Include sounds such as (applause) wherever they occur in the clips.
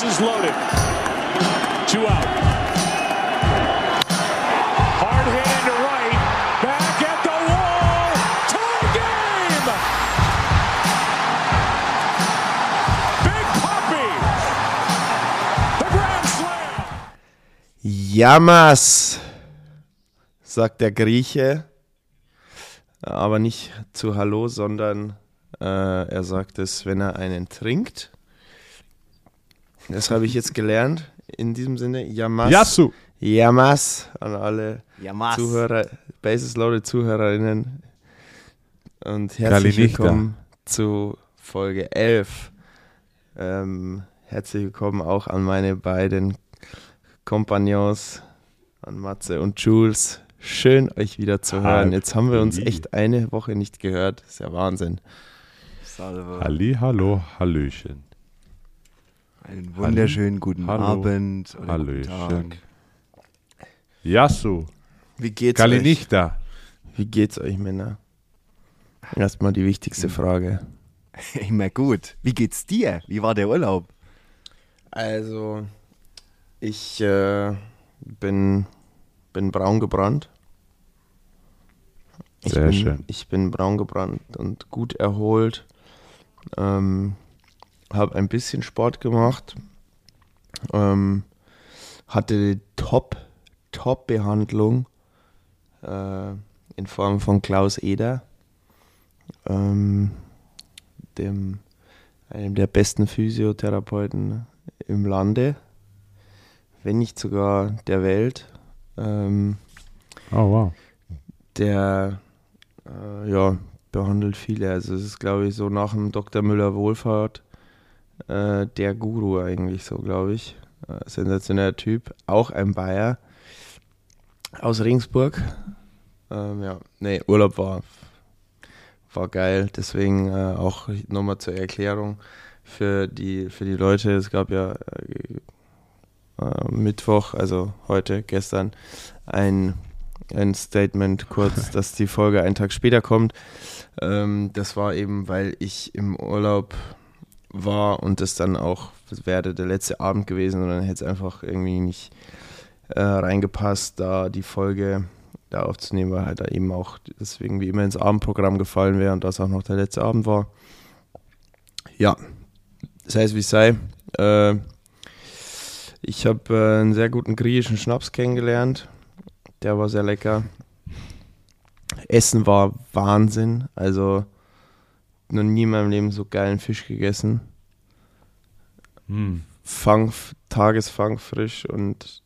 Bases loaded. Two out. Hard sagt der Grieche. Aber nicht zu Hallo, sondern äh, er sagt es, wenn er einen trinkt. Das habe ich jetzt gelernt. In diesem Sinne, Yamas. Yasu. Yamas an alle Yamas. Zuhörer, Basis Loaded Zuhörerinnen. Und herzlich Kalinichta. willkommen zu Folge 11. Ähm, herzlich willkommen auch an meine beiden Kompagnons, an Matze und Jules. Schön, euch wieder zu hören. Jetzt haben wir uns echt eine Woche nicht gehört. Das ist ja Wahnsinn. Salve. Halli, hallo, Hallöchen. Einen wunderschönen guten Hallo. Abend oder Hallöchen. guten Tag. Yasu. Wie geht's euch? Kalinichta. Wie geht's euch, Männer? Erstmal die wichtigste Frage. (laughs) Immer gut. Wie geht's dir? Wie war der Urlaub? Also, ich äh, bin, bin braun gebrannt. Ich Sehr bin, schön. Ich bin braun gebrannt und gut erholt. Ähm, habe ein bisschen Sport gemacht. Ähm, hatte die Top, Top-Behandlung äh, in Form von Klaus Eder, ähm, dem, einem der besten Physiotherapeuten im Lande, wenn nicht sogar der Welt. Ähm, Oh, wow. der äh, ja, behandelt viele. Also es ist, glaube ich, so nach dem Dr. Müller Wohlfahrt äh, der Guru eigentlich so, glaube ich. Äh, sensationeller Typ. Auch ein Bayer aus Regensburg. Ähm, ja, nee, Urlaub war, war geil. Deswegen äh, auch nochmal zur Erklärung für die, für die Leute. Es gab ja äh, äh, Mittwoch, also heute, gestern, ein ein Statement kurz, (laughs) dass die Folge einen Tag später kommt. Ähm, das war eben, weil ich im Urlaub war und das dann auch das wäre der letzte Abend gewesen und dann hätte es einfach irgendwie nicht äh, reingepasst, da die Folge da aufzunehmen, weil halt da eben auch deswegen wie immer ins Abendprogramm gefallen wäre und das auch noch der letzte Abend war. Ja, das heißt, wie es sei. Äh, ich habe äh, einen sehr guten griechischen Schnaps kennengelernt. Der war sehr lecker. Essen war Wahnsinn. Also noch nie in meinem Leben so geilen Fisch gegessen. Hm. Fang, Tagesfang frisch und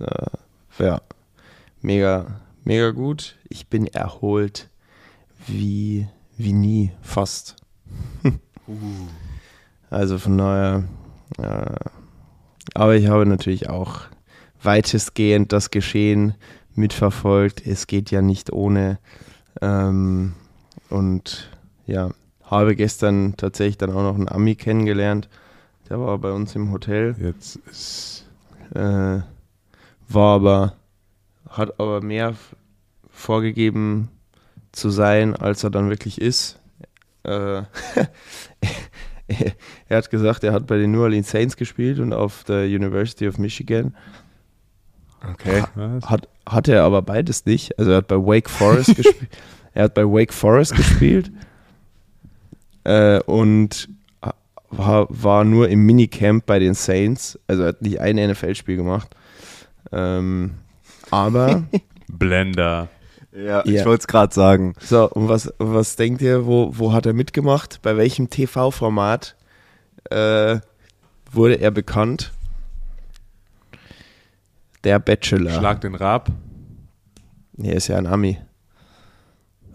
äh, ja, mega, mega gut. Ich bin erholt wie, wie nie, fast. (laughs) Also von daher, äh, aber ich habe natürlich auch weitestgehend das Geschehen mitverfolgt. Es geht ja nicht ohne. Ähm, und ja, habe gestern tatsächlich dann auch noch einen Ami kennengelernt. Der war bei uns im Hotel. Jetzt ist. Äh, war aber, hat aber mehr vorgegeben zu sein, als er dann wirklich ist. Äh, (laughs) er hat gesagt, er hat bei den New Orleans Saints gespielt und auf der University of Michigan. Okay. Was? Hat, hat er aber beides nicht. Also er hat bei Wake Forest (laughs) gespielt. Er hat bei Wake Forest gespielt äh, und war, war nur im Minicamp bei den Saints. Also hat nicht ein NFL-Spiel gemacht. Ähm, aber, (laughs) Blender. Ja, Ja. ich wollte es gerade sagen. so, und was, was denkt ihr, wo, wo hat er mitgemacht? Bei welchem TV-Format äh, wurde er bekannt? Der Bachelor. Schlag den Rab. Er ist ja ein Ami.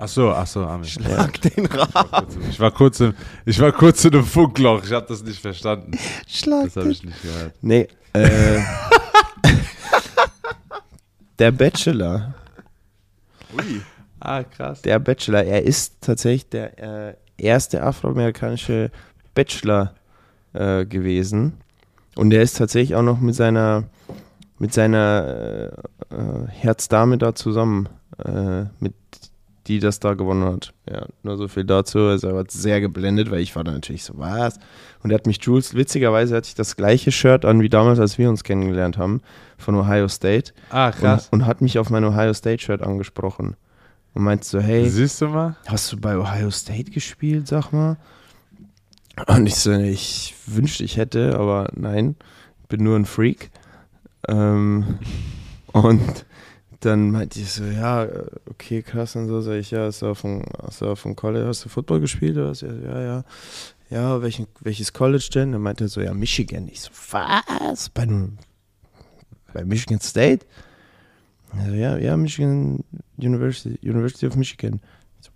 Ach so, ach so, Armin. Schlag den Rad. Ich war kurz im, ich war kurz in einem Funkloch. Ich habe das nicht verstanden. Schlag Das habe ich nicht gehört. Nee, äh, (laughs) der Bachelor. Ui. Ah, krass. Der Bachelor, er ist tatsächlich der äh, erste afroamerikanische Bachelor äh, gewesen. Und er ist tatsächlich auch noch mit seiner mit seiner äh, äh, Herzdame da zusammen. Äh, mit die das da gewonnen hat. Ja, nur so viel dazu. Also er war sehr geblendet, weil ich war da natürlich so, was? Und er hat mich, Jules, witzigerweise hatte ich das gleiche Shirt an wie damals, als wir uns kennengelernt haben, von Ohio State. Ah, Und, und hat mich auf mein Ohio State-Shirt angesprochen. Und meinte so, hey, Siehst du mal? hast du bei Ohio State gespielt, sag mal? Und ich so, ich wünschte, ich hätte, aber nein, bin nur ein Freak. Ähm, und dann meinte ich so, ja, okay, krass und so, sag ich, ja, hast du auf dem, hast du auf dem College, hast du Football gespielt oder was? Ja, ja, ja. Ja, welchen, welches College denn? Dann meinte er so, ja, Michigan. Ich so, was? Bei, bei Michigan State? Also, ja, ja, Michigan University, University of Michigan. So,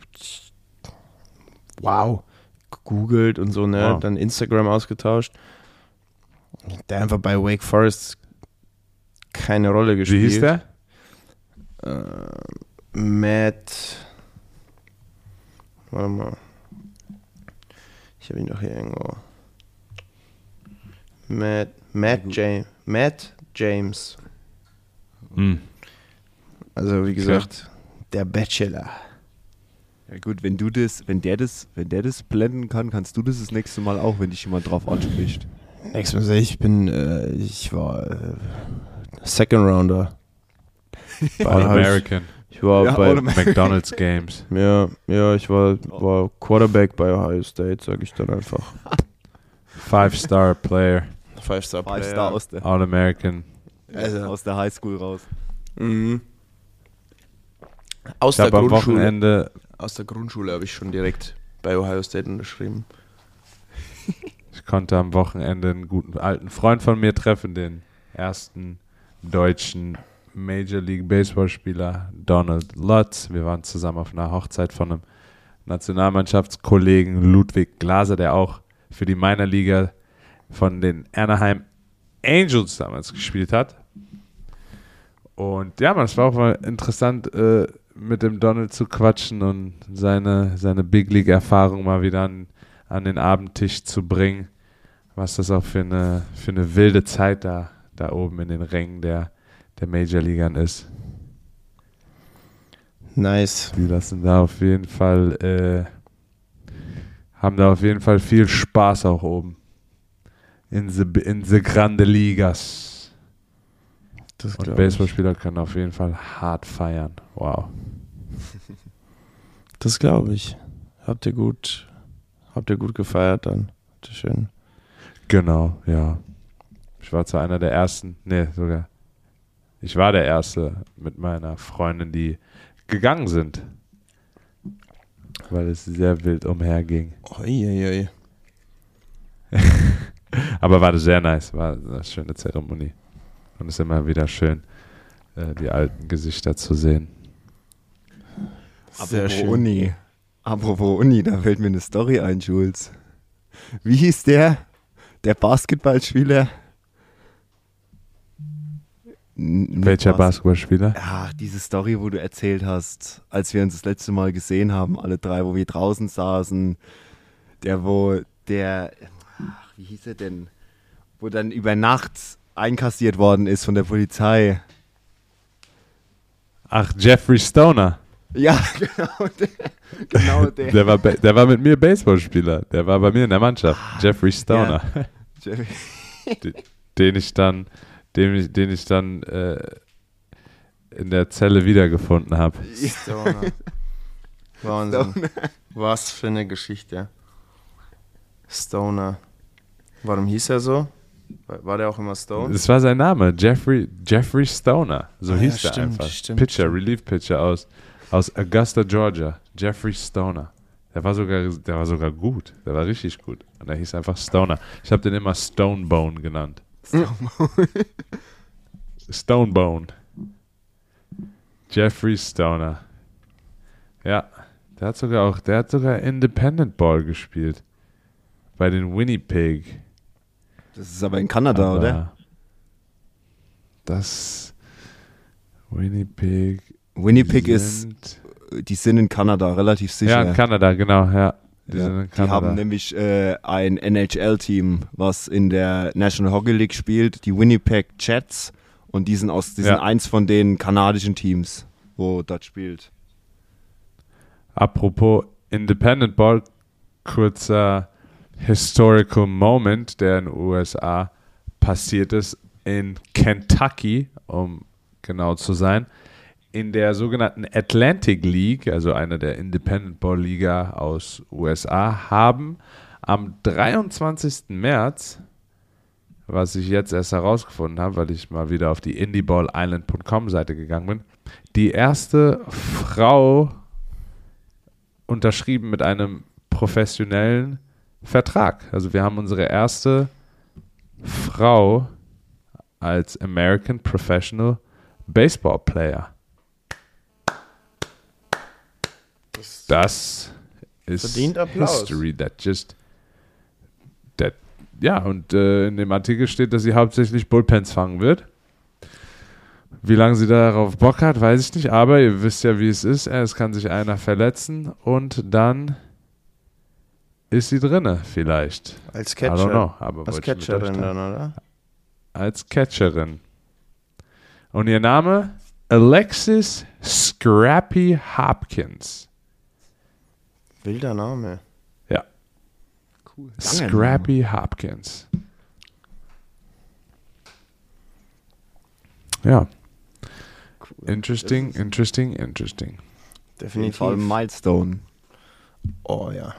Wow. Gegoogelt und so, ne? Wow. Dann Instagram ausgetauscht. Der einfach bei Wake Forest keine Rolle Wie gespielt. hieß der? Äh, Matt. Warte mal. Ich habe ihn doch hier irgendwo. Matt, Matt James. Matt James. Hm. Also wie gesagt, der Bachelor. Ja gut, wenn du das, wenn der das, wenn der das blenden kann, kannst du das das nächste Mal auch, wenn dich jemand drauf anspricht. Nächstes Mal ich bin, äh, ich war äh, Second Rounder. Bei- All-American. Ich war Ja, bei. McDonald's Games. (laughs) ja, ja, ich war, war Quarterback bei Ohio State, sag ich dann einfach. Five-Star Player. Five-Star Five Star aus der, All-American. Also- aus der Highschool raus. Mhm. Aus Ich der Grundschule. Wochenende Aus der Grundschule habe ich schon direkt bei Ohio State unterschrieben. Ich konnte am Wochenende einen guten alten Freund von mir treffen, den ersten deutschen Major League Baseball Spieler Donald Lutz. Wir waren zusammen auf einer Hochzeit von einem Nationalmannschaftskollegen Ludwig Glaser, der auch für die Minor Liga von den Anaheim Angels damals gespielt hat. Und ja, man, es war auch mal interessant, äh, mit dem Donald zu quatschen und seine, seine Big League-Erfahrung mal wieder an, an den Abendtisch zu bringen. Was das auch für eine, für eine wilde Zeit da, da oben in den Rängen der, der Major-Ligern ist. Nice. Die lassen da auf jeden Fall, äh, haben da auf jeden Fall viel Spaß auch oben. In the, in the Grande Ligas. Das Und Baseballspieler können auf jeden Fall hart feiern. Wow. (laughs) Das glaube ich. Habt ihr gut, habt ihr gut gefeiert dann. Schön. Genau, ja. Ich war zu einer der ersten, nee, sogar. Ich war der Erste mit meiner Freundin, die gegangen sind. Weil es sehr wild umherging. Uiuiui. (laughs) Aber war sehr nice, war eine schöne Zeremonie. Und es ist immer wieder schön, äh, die alten Gesichter zu sehen. Sehr Apropos schön. Uni. Apropos Uni, da fällt mir eine Story ein, Jules. Wie hieß der? Der Basketballspieler? Welcher Bas- Basketballspieler? Ach, diese Story, wo du erzählt hast, als wir uns das letzte Mal gesehen haben, alle drei, wo wir draußen saßen, der, wo der, ach, wie hieß er denn, wo dann über Nacht einkassiert worden ist von der Polizei. Ach, Jeffrey Stoner. Ja, (laughs) genau der. Genau (laughs) der. Der war, der war mit mir Baseballspieler. Der war bei mir in der Mannschaft. Jeffrey Stoner. (laughs) Jerry- den ich dann, den ich, den ich dann äh, in der Zelle wiedergefunden habe. Stoner. Wahnsinn. Was für eine Geschichte. Stoner. Warum hieß er so? War war der auch immer Stone? Das war sein Name, Jeffrey, Jeffrey Stoner. So Ah, hieß ja, er stimmt, einfach. stimmt, Pitcher, stimmt. Relief Pitcher aus, aus Augusta, Georgia. Jeffrey Stoner. Der war sogar, der war sogar gut. Der war richtig gut. Und er hieß einfach Stoner. Ich habe den immer Stonebone genannt. Stonebone. Jeffrey Stoner. Ja, der hat sogar auch, der hat sogar Independent Ball gespielt. Bei den Winnipeg. Das ist aber in Kanada, Aber oder? Das Winnipeg. Winnipeg ist, die sind in Kanada, relativ sicher. Ja, in Kanada, genau, ja. Die Ja, die haben nämlich äh, ein NHL-Team, was in der National Hockey League spielt, die Winnipeg Jets. Und die sind, aus, die sind Ja. eins von den kanadischen Teams, wo dort spielt. Apropos Independent Ball, kurzer Historical Moment, der in den USA passiert ist, in Kentucky, um genau zu sein, in der sogenannten Atlantic League, also einer der Independent Ball Liga aus USA, haben am 23. März, was ich jetzt erst herausgefunden habe, weil ich mal wieder auf die indieballisland.com Seite gegangen bin, die erste Frau unterschrieben mit einem professionellen Vertrag. Also wir haben unsere erste Frau als American Professional Baseball Player. Das ist. History that just that ja und äh, in dem Artikel steht, dass sie hauptsächlich Bullpens fangen wird. Wie lange sie darauf Bock hat, weiß ich nicht, aber ihr wisst ja, wie es ist. Es kann sich einer verletzen und dann ist sie drinne vielleicht. Als Catcher. know, aber Als Catcherin dann, oder? als Catcherin. Und ihr Name? Alexis Scrappy Hopkins. Wilder Name. Ja, Cool. Scrappy Hopkins. Ja, interesting, interesting, interesting. Auf jeden Fall ein Definitiv. Milestone. Oh ja.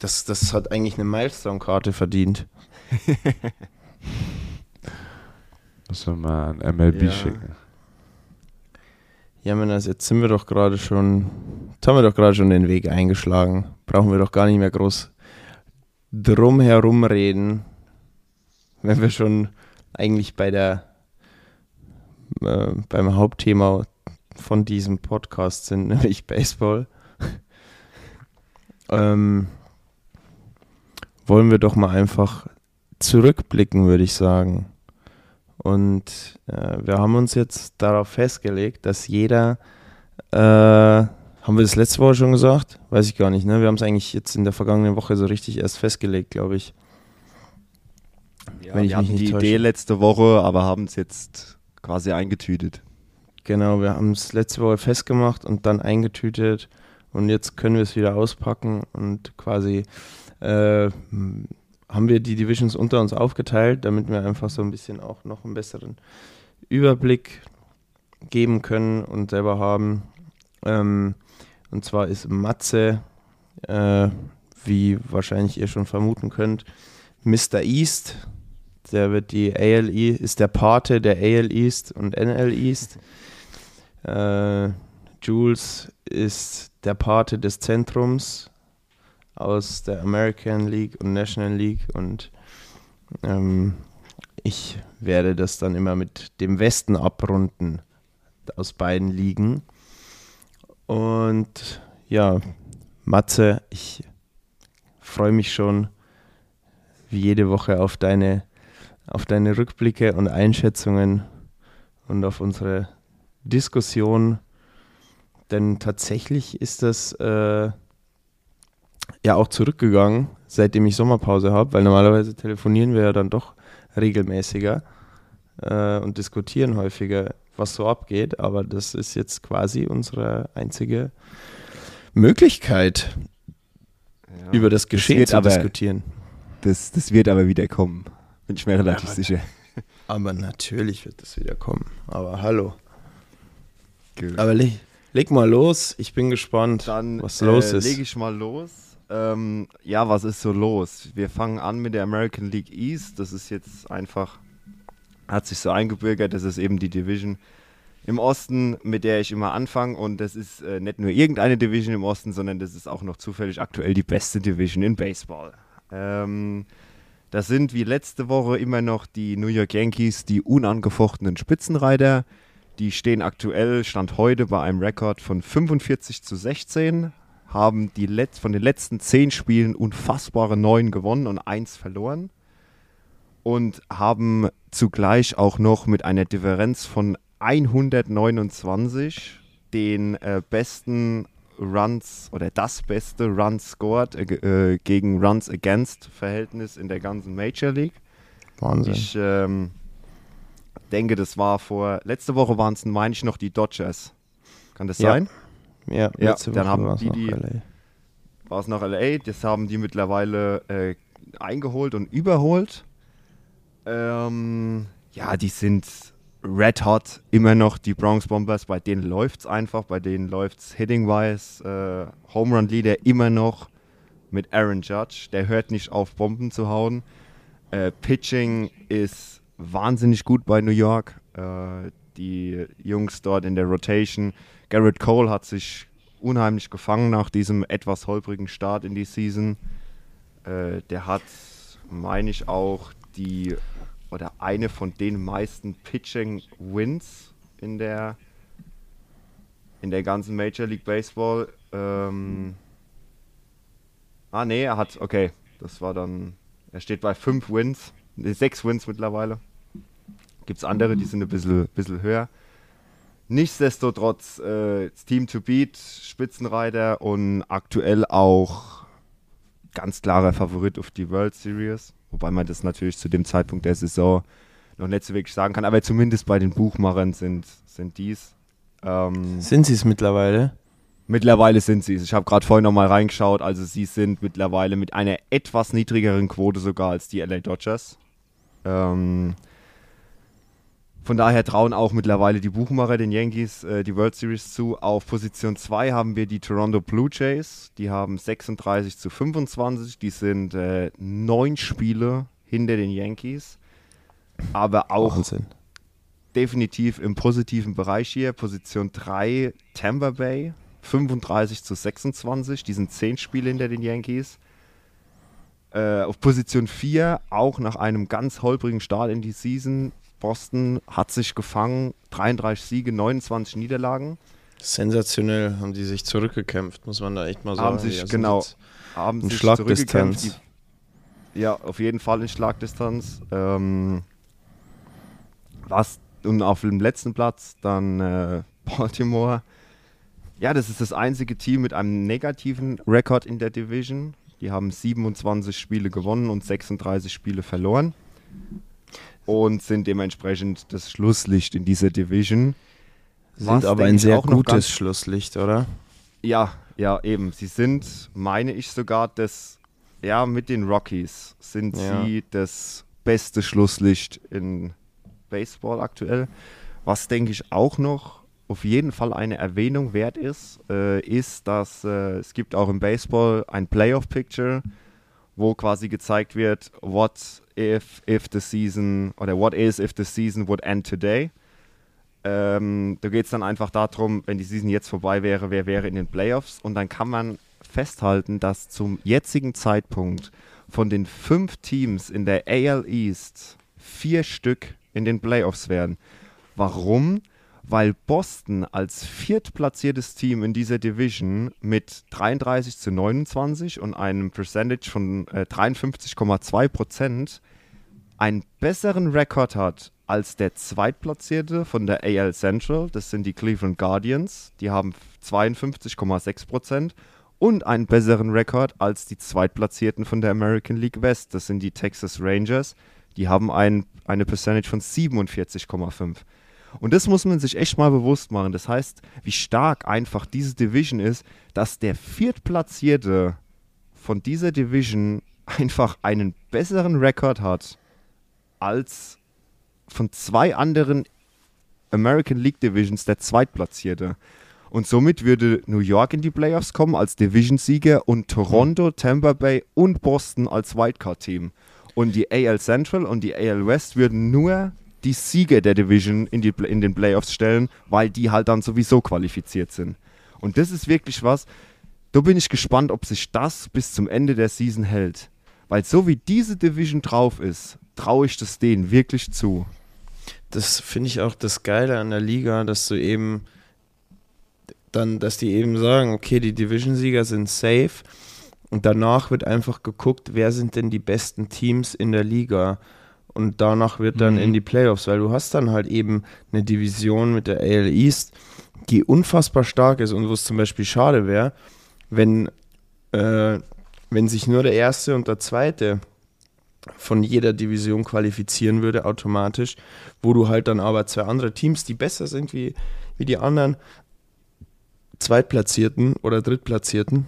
Das, das hat eigentlich eine Milestone-Karte verdient. (laughs) Muss man mal an MLB Ja. schicken. Ja, Männer, jetzt sind wir doch gerade schon, jetzt haben wir doch gerade schon den Weg eingeschlagen. Brauchen wir doch gar nicht mehr groß drum herum reden, wenn wir schon eigentlich bei der, äh, beim Hauptthema von diesem Podcast sind, (laughs) nämlich Baseball. (laughs) ähm, wollen wir doch mal einfach zurückblicken, würde ich sagen. Und äh, wir haben uns jetzt darauf festgelegt, dass jeder, äh, haben wir das letzte Woche schon gesagt? Weiß ich gar nicht, ne? Wir haben es eigentlich jetzt in der vergangenen Woche so richtig erst festgelegt, glaube ich. Ja, Wenn ich wir hatten nicht die täusche. Idee letzte Woche, aber haben es jetzt quasi eingetütet. Genau, wir haben es letzte Woche festgemacht und dann eingetütet und jetzt können wir es wieder auspacken und quasi äh, haben wir die Divisions unter uns aufgeteilt, damit wir einfach so ein bisschen auch noch einen besseren Überblick geben können und selber haben. Ähm, und zwar ist Matze, äh, wie wahrscheinlich ihr schon vermuten könnt, Mr. East. Der wird die AL East, ist der Pate der AL East und NL East. Äh, Jules ist der Pate des Zentrums aus der American League und National League und ähm, ich werde das dann immer mit dem Westen abrunden aus beiden Ligen. Und ja, Matze, ich freue mich schon wie jede Woche auf deine, auf deine Rückblicke und Einschätzungen und auf unsere Diskussion. Denn tatsächlich ist das äh, ja auch zurückgegangen, seitdem ich Sommerpause habe, weil normalerweise telefonieren wir ja dann doch regelmäßiger äh, und diskutieren häufiger, was so abgeht. Aber das ist jetzt quasi unsere einzige Möglichkeit, Ja. über das Geschehen wird zu aber- diskutieren. Das, das wird aber wieder kommen. Bin ich mir relativ aber- sicher. Aber natürlich wird das wieder kommen. Aber hallo. Gut. Aber leg, leg mal los. Ich bin gespannt, Dann was los äh, ist. lege ich mal los. Ähm, ja, was ist so los? Wir fangen an mit der American League East. Das ist jetzt einfach, hat sich so eingebürgert. Das ist eben die Division im Osten, mit der ich immer anfange. Und das ist äh, nicht nur irgendeine Division im Osten, sondern das ist auch noch zufällig aktuell die beste Division in Baseball. Ähm, das sind wie letzte Woche immer noch die New York Yankees, die unangefochtenen Spitzenreiter. Die stehen aktuell, Stand heute, bei einem Rekord von 45 zu 16, haben die Let von den letzten 10 Spielen unfassbare 9 gewonnen und 1 verloren und haben zugleich auch noch mit einer Differenz von 129 den äh, besten Runs oder das beste Runs scored äh, äh, gegen Runs against Verhältnis in der ganzen Major League. Wahnsinn. Ich ähm, denke, das war vor, letzte Woche waren es, meine ich, noch die Dodgers. Kann das Ja. sein? Ja, Ja, dann haben war's die die- war es noch LA, das haben die mittlerweile äh, eingeholt und überholt. Ähm, ja, die sind red hot, immer noch die Bronx Bombers, bei denen läuft es einfach, bei denen läuft es hitting-wise, äh, Home Run Leader immer noch mit Aaron Judge, der hört nicht auf Bomben zu hauen. Äh, Pitching ist wahnsinnig gut bei New York. Äh, die Jungs dort in der Rotation. Garrett Cole hat sich unheimlich gefangen nach diesem etwas holprigen Start in die Season. Äh, der hat, meine ich, auch die oder eine von den meisten Pitching Wins in der in der ganzen Major League Baseball. Ähm, ah nee, er hat, okay, das war dann, er steht bei fünf Wins, sechs Wins mittlerweile. Gibt es andere, die sind ein bisschen, bisschen höher. Nichtsdestotrotz, äh, Team to beat, Spitzenreiter und aktuell auch ganz klarer Favorit auf die World Series. Wobei man das natürlich zu dem Zeitpunkt der Saison noch nicht so wirklich sagen kann. Aber zumindest bei den Buchmachern sind, sind dies. Ähm, Sind sie es mittlerweile? Mittlerweile sind sie es. Ich habe gerade vorhin noch mal reingeschaut. Also sie sind mittlerweile mit einer etwas niedrigeren Quote sogar als die LA Dodgers. Ähm, von daher trauen auch mittlerweile die Buchmacher den Yankees äh, die World Series zu. Auf Position 2 haben wir die Toronto Blue Jays. Die haben 36 zu 25. Die sind äh, neun Spiele hinter den Yankees. Aber auch Wahnsinn. definitiv im positiven Bereich hier. Position 3 Tampa Bay, 35 zu 26. Die sind 10 Spiele hinter den Yankees. Äh, auf Position 4, auch nach einem ganz holprigen Start in die Season, Boston hat sich gefangen, 33 Siege, 29 Niederlagen. Sensationell haben die sich zurückgekämpft, muss man da echt mal sagen. Haben sich, genau. Haben sich Schlagdistanz. zurückgekämpft. Die- Ja, auf jeden Fall in Schlagdistanz. Ähm, was und auf dem letzten Platz dann äh, (laughs) Baltimore. Ja, das ist das einzige Team mit einem negativen Rekord in der Division. Die haben 27 Spiele gewonnen und 36 Spiele verloren. Und sind dementsprechend das Schlusslicht in dieser Division. Sind Was, aber ein sehr gutes Schlusslicht, oder? Ja, ja, eben. Sie sind, meine ich sogar, das, ja, mit den Rockies sind Ja. sie das beste Schlusslicht in Baseball aktuell. Was, denke ich, auch noch auf jeden Fall eine Erwähnung wert ist, äh, ist, dass äh, es gibt auch im Baseball ein Playoff-Picture, wo quasi gezeigt wird, what if, if the season, oder what is if the season would end today. Ähm, da geht es dann einfach darum, wenn die Season jetzt vorbei wäre, wer wäre in den Playoffs. Und dann kann man festhalten, dass zum jetzigen Zeitpunkt von den fünf Teams in der AL East vier Stück in den Playoffs wären. Warum? Weil Boston als viertplatziertes Team in dieser Division mit 33 zu 29 und einem Percentage von äh, 53,2 Prozent einen besseren Rekord hat als der Zweitplatzierte von der AL Central, das sind die Cleveland Guardians, die haben 52,6 Prozent und einen besseren Rekord als die Zweitplatzierten von der American League West, das sind die Texas Rangers, die haben ein, eine Percentage von 47,5. Und das muss man sich echt mal bewusst machen. Das heißt, wie stark einfach diese Division ist, dass der Viertplatzierte von dieser Division (laughs) einfach einen besseren Rekord hat als von zwei anderen American League Divisions der Zweitplatzierte. Und somit würde New York in die Playoffs kommen als Division-Sieger und Toronto, Tampa Bay und Boston als Wildcard-Team. Und die AL Central und die AL West würden nur die Sieger der Division in, die, in den Playoffs stellen, weil die halt dann sowieso qualifiziert sind. Und das ist wirklich was, da bin ich gespannt, ob sich das bis zum Ende der Season hält. Weil so wie diese Division drauf ist, traue ich das denen wirklich zu. Das finde ich auch das Geile an der Liga, dass du eben dann, dass die eben sagen, okay, die Division-Sieger sind safe und danach wird einfach geguckt, wer sind denn die besten Teams in der Liga und danach wird dann Mhm. in die Playoffs, weil du hast dann halt eben eine Division mit der AL East, die unfassbar stark ist und wo es zum Beispiel schade wäre, wenn, äh, wenn sich nur der Erste und der Zweite von jeder Division qualifizieren würde automatisch, wo du halt dann aber zwei andere Teams, die besser sind wie, wie die anderen, Zweitplatzierten oder Drittplatzierten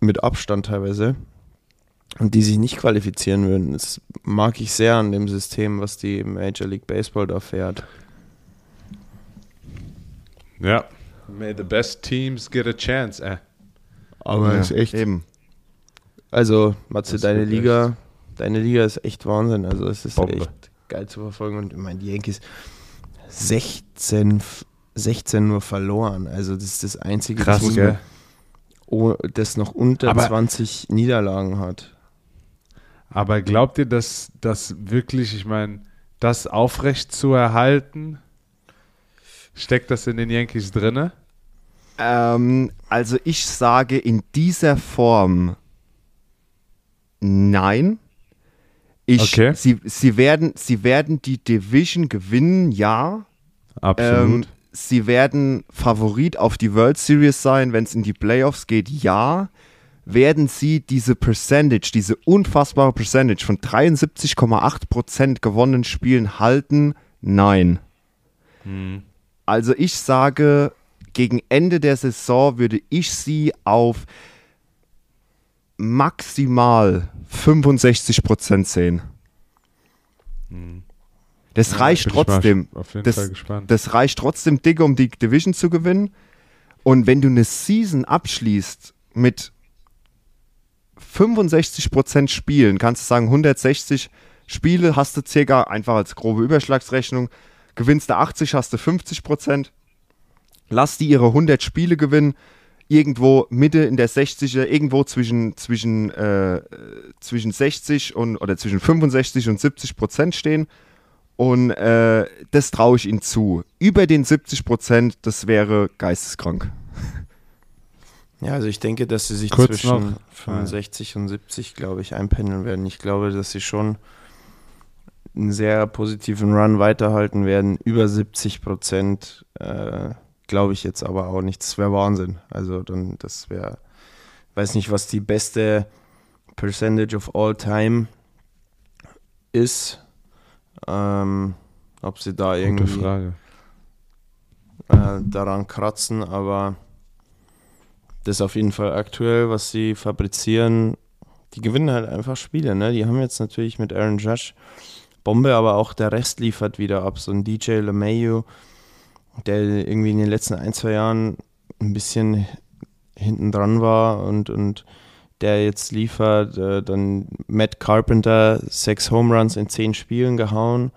mit Abstand teilweise die sich nicht qualifizieren würden. Das mag ich sehr an dem System, was die Major League Baseball da fährt. Ja. May the best teams get a chance. Äh. Aber Ja, ist echt. Eben. Also, Matze, deine Liga, deine Liga ist echt Wahnsinn. Also, es ist Bombe. echt geil zu verfolgen. Und ich meine, die Yankees 16, f- 16 nur verloren. Also, das ist das einzige, Krass, oh, das noch unter Aber- 20 Niederlagen hat. Aber glaubt ihr, dass das wirklich, ich meine, das aufrecht zu erhalten, steckt das in den Yankees drinne? Ähm, also ich sage in dieser Form nein. Ich, Okay. sie, sie, werden, sie werden die Division gewinnen, ja. Ähm, sie werden Favorit auf die World Series sein, wenn es in die Playoffs geht, ja. Werden sie diese Percentage, diese unfassbare Percentage von 73,8% gewonnenen Spielen halten? Nein. Also ich sage, gegen Ende der Saison würde ich sie auf maximal 65% sehen. Das reicht Bin ich mal trotzdem. Auf jeden Das, Fall gespannt. das reicht trotzdem dicke, um die Division zu gewinnen. Und wenn du eine Season abschließt mit 65% Spielen, kannst du sagen, 160 Spiele hast du circa, einfach als grobe Überschlagsrechnung, gewinnst du 80, hast du 50%. Lass die ihre 100 Spiele gewinnen, irgendwo Mitte in der 60er, irgendwo zwischen, zwischen, äh, zwischen 60 und, oder zwischen 65 und 70 Prozent stehen. Und äh, das traue ich ihnen zu. Über den 70 Prozent, das wäre geisteskrank. Ja, also ich denke, dass sie sich Kurz zwischen noch. 65 und 70, glaube ich, einpendeln werden. Ich glaube, dass sie schon einen sehr positiven Run weiterhalten werden. Über 70 Prozent äh, glaube ich jetzt aber auch nicht. Das wäre Wahnsinn. Also dann, das wäre, weiß nicht, was die beste Percentage of all time ist. Ähm, ob sie da Gute irgendwie äh, daran kratzen, aber das ist auf jeden Fall aktuell, was sie fabrizieren. Die gewinnen halt einfach Spiele, ne? Die haben jetzt natürlich mit Aaron Judge Bombe, aber auch der Rest liefert wieder ab. So ein DJ LeMayu, der irgendwie in den letzten ein, zwei Jahren ein bisschen hinten dran war und, und der jetzt liefert. Äh, dann Matt Carpenter, sechs Home Runs in zehn Spielen gehauen.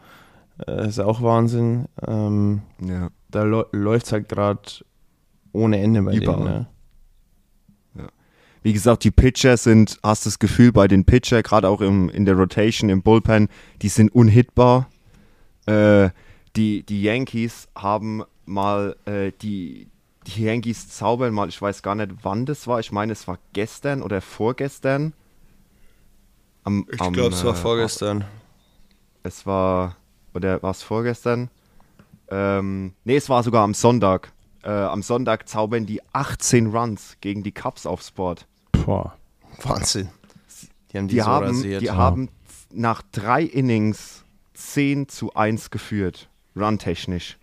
Äh, ist auch Wahnsinn. Ähm, Ja. da läuft es halt gerade ohne Ende bei Überall. denen. Ne? Wie gesagt, die Pitcher sind, hast das Gefühl bei den Pitcher, gerade auch im, in der Rotation, im Bullpen, die sind unhittbar. Äh, die, die Yankees haben mal, äh, die, die Yankees zaubern mal, ich weiß gar nicht, wann das war. Ich meine, es war gestern oder vorgestern. Am, Ich glaube, es war äh, vorgestern. Es war, oder war es vorgestern? Ähm, nee, es war sogar am Sonntag. Äh, am Sonntag zaubern die 18 Runs gegen die Cubs aufs Board. Boah. Wahnsinn. Die haben die, Die, so haben, rasiert. die haben nach drei Innings 10 zu 1 geführt, runtechnisch.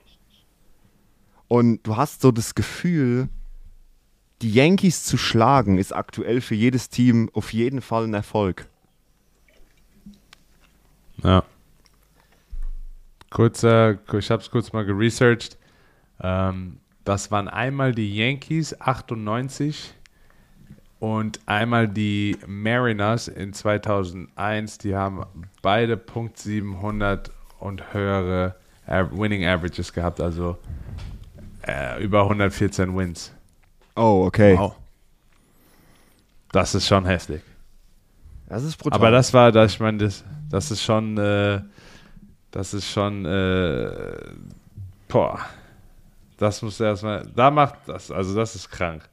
Und du hast so das Gefühl, die Yankees zu schlagen, ist aktuell für jedes Team auf jeden Fall ein Erfolg. Ja. Kurzer, ich habe es kurz mal geresearched. Ähm, das waren einmal die Yankees 98 und einmal die Mariners in 2001. Die haben beide Punkt 700 und höhere Winning Averages gehabt, also äh, über 114 Wins. Oh, okay. Wow. Das ist schon heftig. Das ist brutal. Aber das war, das, ich meine, das, das ist schon, äh, das ist schon, äh, boah, das muss erstmal, da macht das, also das ist krank.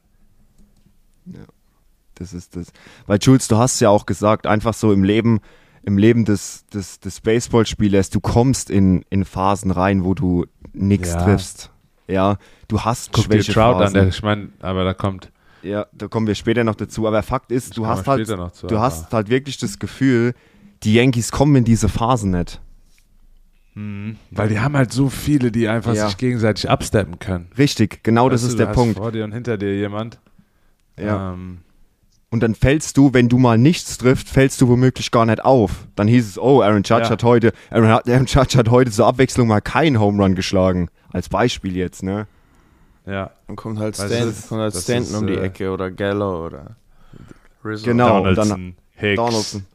Das ist das. Weil Jules, du hast ja auch gesagt, einfach so im Leben, im Leben des, des, des Baseballspielers, du kommst in, in Phasen rein, wo du nichts Ja. triffst. Ja, du hast Guck dir Trout an, Schwächephasen. der, ich meine, aber da kommt, Ja, da kommen wir später noch dazu. Aber Fakt ist, du hast halt, zu, du aber- hast halt wirklich das Gefühl, die Yankees kommen in diese Phase nicht. Weil die haben halt so viele, die einfach Ja. sich gegenseitig absteppen können. Richtig, genau das Weißt ist du, der Punkt. Vor dir und hinter dir jemand. Ja. Ähm, Und dann fällst du, wenn du mal nichts trifft, fällst du womöglich gar nicht auf. Dann hieß es, oh, Aaron Judge Ja. hat heute, Aaron, Aaron Judge hat heute zur Abwechslung mal keinen Home Run geschlagen. Als Beispiel jetzt, ne? ja. Dann kommt halt, Weißt du, Stan, das- kommt halt das Stanton ist, um die äh, Ecke oder Gallo oder Rizzo. Genau. und dann- Donaldson, Hicks. Donaldson.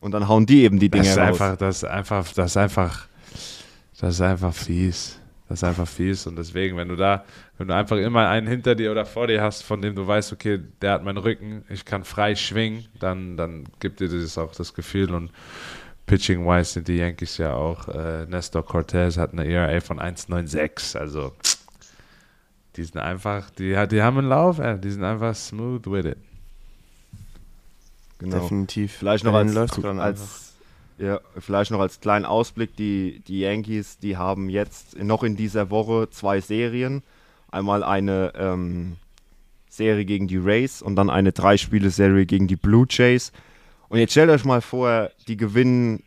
Und dann hauen die eben die Das Dinge ist raus. einfach, das ist einfach, das ist einfach, das ist einfach fies. Das ist einfach fies und deswegen, wenn du da, wenn du einfach immer einen hinter dir oder vor dir hast, von dem du weißt, okay, der hat meinen Rücken, ich kann frei schwingen, dann, dann gibt dir das auch das Gefühl und pitching-wise sind die Yankees ja auch, äh, Nestor Cortez hat eine ERA von 1,96, also die sind einfach, die, die haben einen Lauf, äh, die sind einfach smooth with it. genau. Definitiv. Vielleicht noch als, als ja, vielleicht noch als kleinen Ausblick, die, die Yankees, die haben jetzt noch in dieser Woche zwei Serien. Einmal eine ähm, Serie gegen die Rays und dann eine Drei-Spiele-Serie gegen die Blue Jays. Und jetzt stellt euch mal vor, die gewinnen,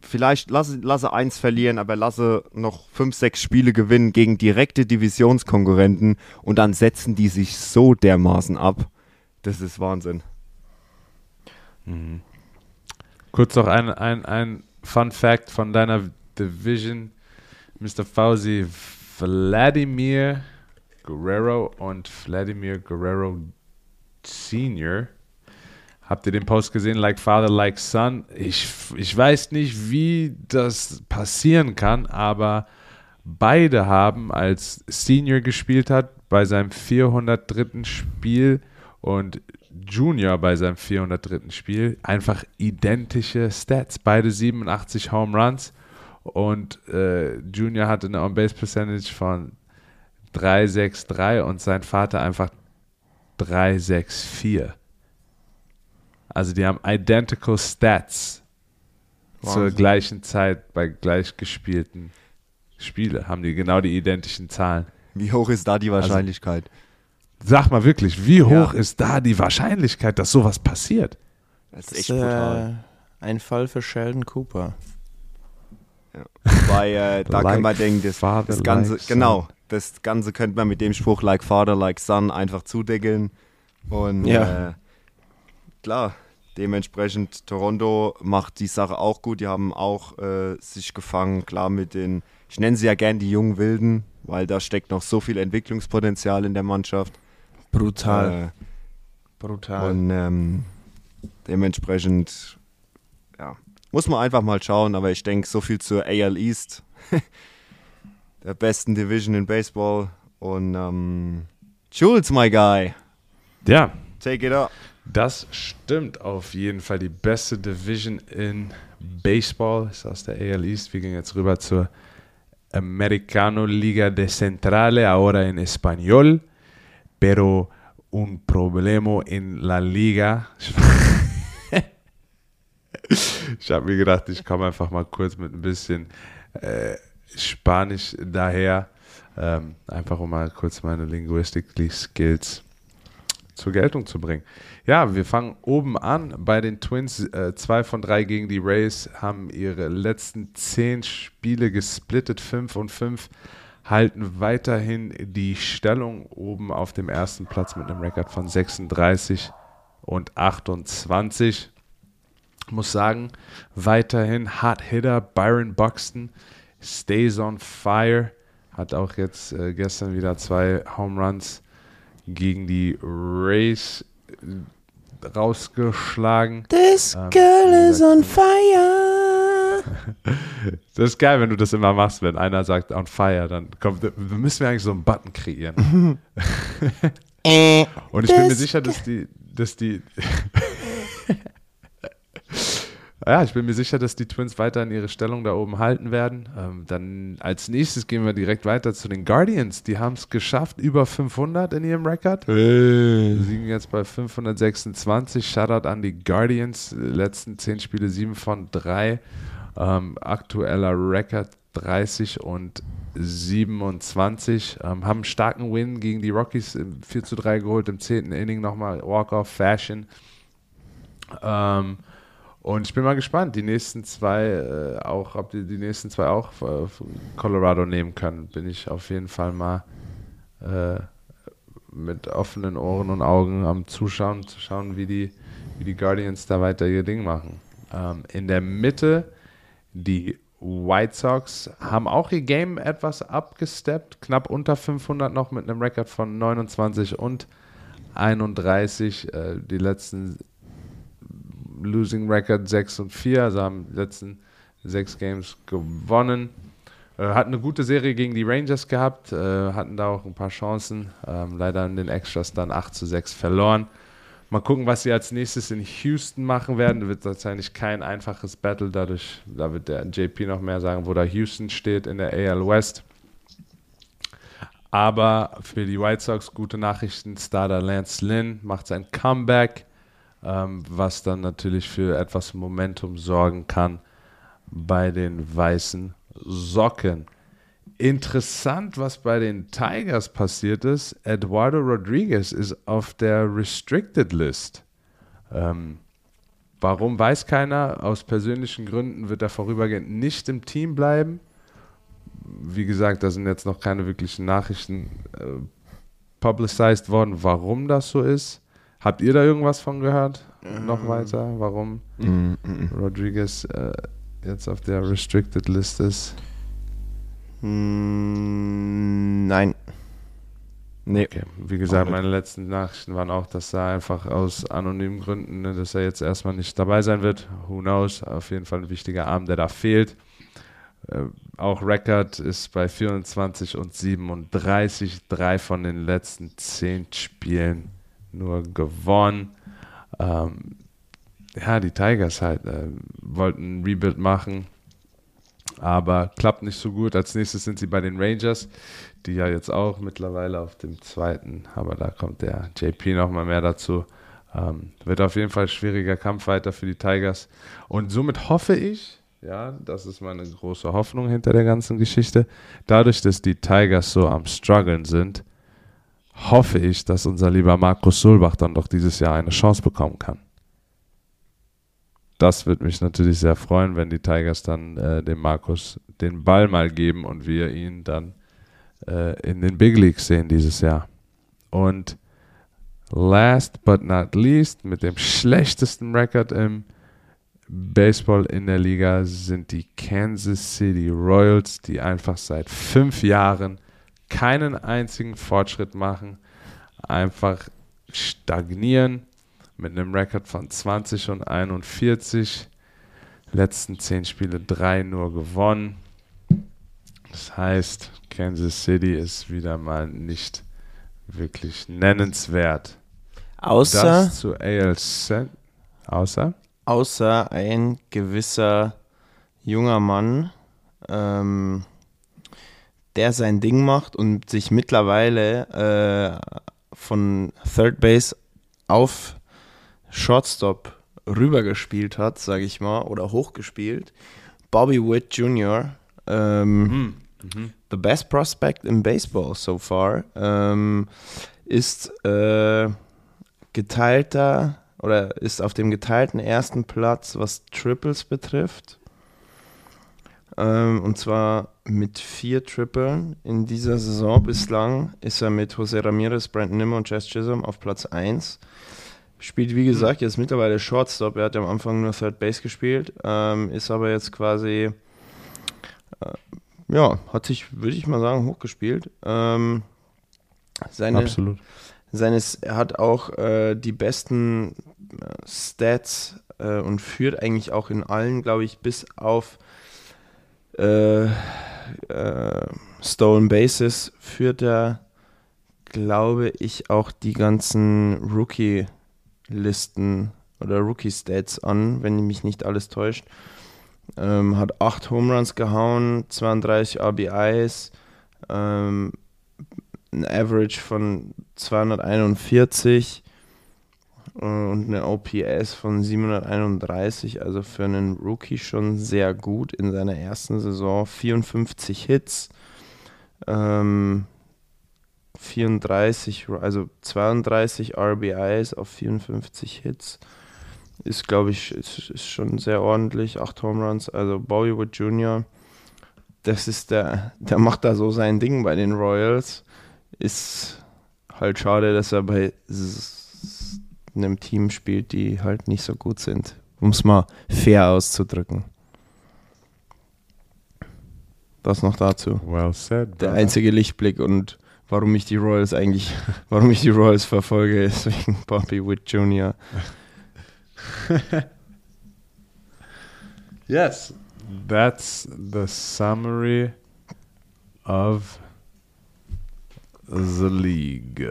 vielleicht lasse, lasse eins verlieren, aber lasse noch fünf, sechs Spiele gewinnen gegen direkte Divisionskonkurrenten und dann setzen die sich so dermaßen ab. Das ist Wahnsinn. Kurz noch ein, ein, ein Fun Fact von deiner Division. Mr. Fauzi, Vladimir Guerrero und Vladimir Guerrero Senior. Habt ihr den Post gesehen? Like Father, like Son. Ich, ich weiß nicht, wie das passieren kann, aber beide haben, als Senior gespielt hat, bei seinem 403. Spiel und Junior bei seinem 403. Spiel, einfach identische Stats. Beide 87 Home Runs und äh, Junior hatte eine On-Base-Percentage von 3,63 und sein Vater einfach 3,64. Also die haben identical Stats zur Wahnsinn. gleichen Zeit bei gleich gespielten Spielen. Haben die genau die identischen Zahlen. Wie hoch ist da die Wahrscheinlichkeit? Sag mal wirklich, wie Ja. hoch ist da die Wahrscheinlichkeit, dass sowas passiert? das ist echt brutal. äh, ein Fall für Sheldon Cooper. Weil äh, (laughs) da Like kann man denken, das, father, das Ganze, like genau, das Ganze könnte man mit dem Spruch like father, like son einfach zudeckeln. Und Ja. äh, klar, dementsprechend Toronto macht die Sache auch gut. Die haben auch äh, sich gefangen, klar mit den, ich nenne sie ja gern die jungen Wilden, weil da steckt noch so viel Entwicklungspotenzial in der Mannschaft. Brutal. Äh, Brutal. und ähm, dementsprechend, ja, muss man einfach mal schauen. Aber ich denke, so viel zur AL East, (laughs) der besten Division in Baseball. Und ähm, Jules, my guy, Ja, take it up. das stimmt auf jeden Fall. Die beste Division in Baseball ist aus der AL East. Wir gehen jetzt rüber zur Americano Liga de Centrale, ahora en español. Pero un problema en la Liga. Ich habe mir gedacht, ich komme einfach mal kurz mit ein bisschen äh, Spanisch daher. Ähm, einfach um mal kurz meine Linguistically Skills zur Geltung zu bringen. Ja, wir fangen oben an bei den Twins. Äh, zwei von drei gegen die Rays haben ihre letzten zehn Spiele gesplittet, fünf und fünf, halten weiterhin die Stellung oben auf dem ersten Platz mit einem Rekord von 36 und 28. Muss sagen, weiterhin Hard Hitter Byron Buxton stays on fire. Hat auch jetzt äh, gestern wieder zwei Home Runs gegen die Rays äh, rausgeschlagen. This Ähm, girl wie is on fire. (laughs) Das ist geil, wenn du das immer machst, wenn einer sagt on fire, dann kommt, wir müssen wir eigentlich so einen Button kreieren. (laughs) Äh, Und ich bin mir sicher, dass die, dass die, (laughs) ja, ich bin mir sicher, dass die Twins weiterhin ihre Stellung da oben halten werden. Ähm, dann als nächstes gehen wir direkt weiter zu den Guardians. Die haben es geschafft, über 500 in ihrem Rekord. Sie liegen jetzt bei 526. Shoutout an die Guardians. Letzten 10 Spiele 7 von 3. Ähm, aktueller Rekord 30 und 27. Ähm, haben einen starken Win gegen die Rockies im 4 zu 3 geholt. Im 10. Inning nochmal Walk-Off-Fashion. Ähm, Und ich bin mal gespannt, die nächsten zwei äh, auch, ob die, die nächsten zwei auch äh, Colorado nehmen können, bin ich auf jeden Fall mal äh, mit offenen Ohren und Augen am Zuschauen, zu schauen, wie die, wie die Guardians da weiter ihr Ding machen. Ähm, in der Mitte die White Sox haben auch ihr Game etwas abgesteppt, knapp unter 500 noch mit einem Rekord von 29 und 31. Äh, die letzten Losing Record 6 und 4, also haben die letzten sechs Games gewonnen. Äh, hatten eine gute Serie gegen die Rangers gehabt, äh, hatten da auch ein paar Chancen. Ähm, leider in den Extras dann 8 zu 6 verloren. Mal gucken, was sie als nächstes in Houston machen werden. Da wird wahrscheinlich kein einfaches Battle, dadurch, da wird der JP noch mehr sagen, wo da Houston steht in der AL West. Aber für die White Sox gute Nachrichten. Starter Lance Lynn macht sein Comeback, ähm, was dann natürlich für etwas Momentum sorgen kann bei den weißen Socken. Interessant, was bei den Tigers passiert ist. Eduardo Rodriguez ist auf der Restricted List. Ähm, warum weiß keiner. Aus persönlichen Gründen wird er vorübergehend nicht im Team bleiben wie gesagt, da sind jetzt noch keine wirklichen Nachrichten äh, publicized worden, warum das so ist. Habt ihr da irgendwas von gehört? Ähm. Noch weiter? Warum mm, mm, mm. Rodriguez äh, jetzt auf der Restricted List ist? Mm, nein. Nee. Okay. Wie gesagt, meine letzten Nachrichten waren auch, dass er einfach aus anonymen Gründen, ne, dass er jetzt erstmal nicht dabei sein wird. Who knows? Auf jeden Fall ein wichtiger Arm, der da fehlt. Äh, auch Record ist bei 24 und 37, drei von den letzten zehn Spielen nur gewonnen. Ähm, ja, die Tigers halt äh, wollten ein Rebuild machen, aber klappt nicht so gut. Als nächstes sind sie bei den Rangers, die ja jetzt auch mittlerweile auf dem zweiten, aber da kommt der JP nochmal mehr dazu. Ähm, wird auf jeden Fall schwieriger Kampf weiter für die Tigers. Und somit hoffe ich, ja, das ist meine große Hoffnung hinter der ganzen Geschichte. Dadurch, dass die Tigers so am struggeln sind, hoffe ich, dass unser lieber Markus Sulbach dann doch dieses Jahr eine Chance bekommen kann. Das würde mich natürlich sehr freuen, wenn die Tigers dann äh, dem Markus den Ball mal geben und wir ihn dann äh, in den Big Leagues sehen dieses Jahr. Und last but not least, mit dem schlechtesten Record im Baseball in der Liga sind die Kansas City Royals, die einfach seit fünf Jahren keinen einzigen Fortschritt machen, einfach stagnieren mit einem Rekord von 20 und 41. Letzten zehn Spiele drei nur gewonnen. Das heißt, Kansas City ist wieder mal nicht wirklich nennenswert. Außer das zu AL Außer außer ein gewisser junger Mann, ähm, der sein Ding macht und sich mittlerweile äh, von Third Base auf Shortstop rübergespielt hat, sage ich mal, oder hochgespielt. Bobby Witt Jr., ähm, mhm. Mhm. the best prospect in baseball so far, ähm, ist äh, geteilter oder ist auf dem geteilten ersten Platz, was Triples betrifft. Ähm, und zwar mit vier Trippeln in dieser Saison bislang ist er mit Jose Ramirez, Brandon Nimmo und Jess Chisholm auf Platz 1. Spielt wie gesagt jetzt mittlerweile Shortstop. Er hat ja am Anfang nur Third Base gespielt, ähm, ist aber jetzt quasi, äh, ja, hat sich, würde ich mal sagen, hochgespielt. Ähm, seine, Absolut. Seines, er hat auch äh, die besten Stats äh, und führt eigentlich auch in allen, glaube ich, bis auf äh, äh, Stolen Bases führt er, glaube ich, auch die ganzen Rookie-Listen oder Rookie-Stats an, wenn mich nicht alles täuscht. Ähm, hat 8 Home Runs gehauen, 32 RBIs, ähm, ein Average von 241 und eine OPS von 731, also für einen Rookie schon sehr gut in seiner ersten Saison. 54 Hits, ähm, 34, also 32 RBIs auf 54 Hits. ist, glaube ich, ist, ist schon sehr ordentlich. Acht Home Runs. Also Bobby Wood Jr., das ist der, der macht da so sein Ding bei den Royals. Ist halt schade, dass er bei einem Team spielt, die halt nicht so gut sind. Um es mal fair auszudrücken. Das noch dazu. Well said. Der brother. einzige Lichtblick und warum ich die Royals eigentlich, (laughs) warum ich die Royals verfolge, ist wegen Bobby Witt Jr. (laughs) Yes. That's the summary of the league.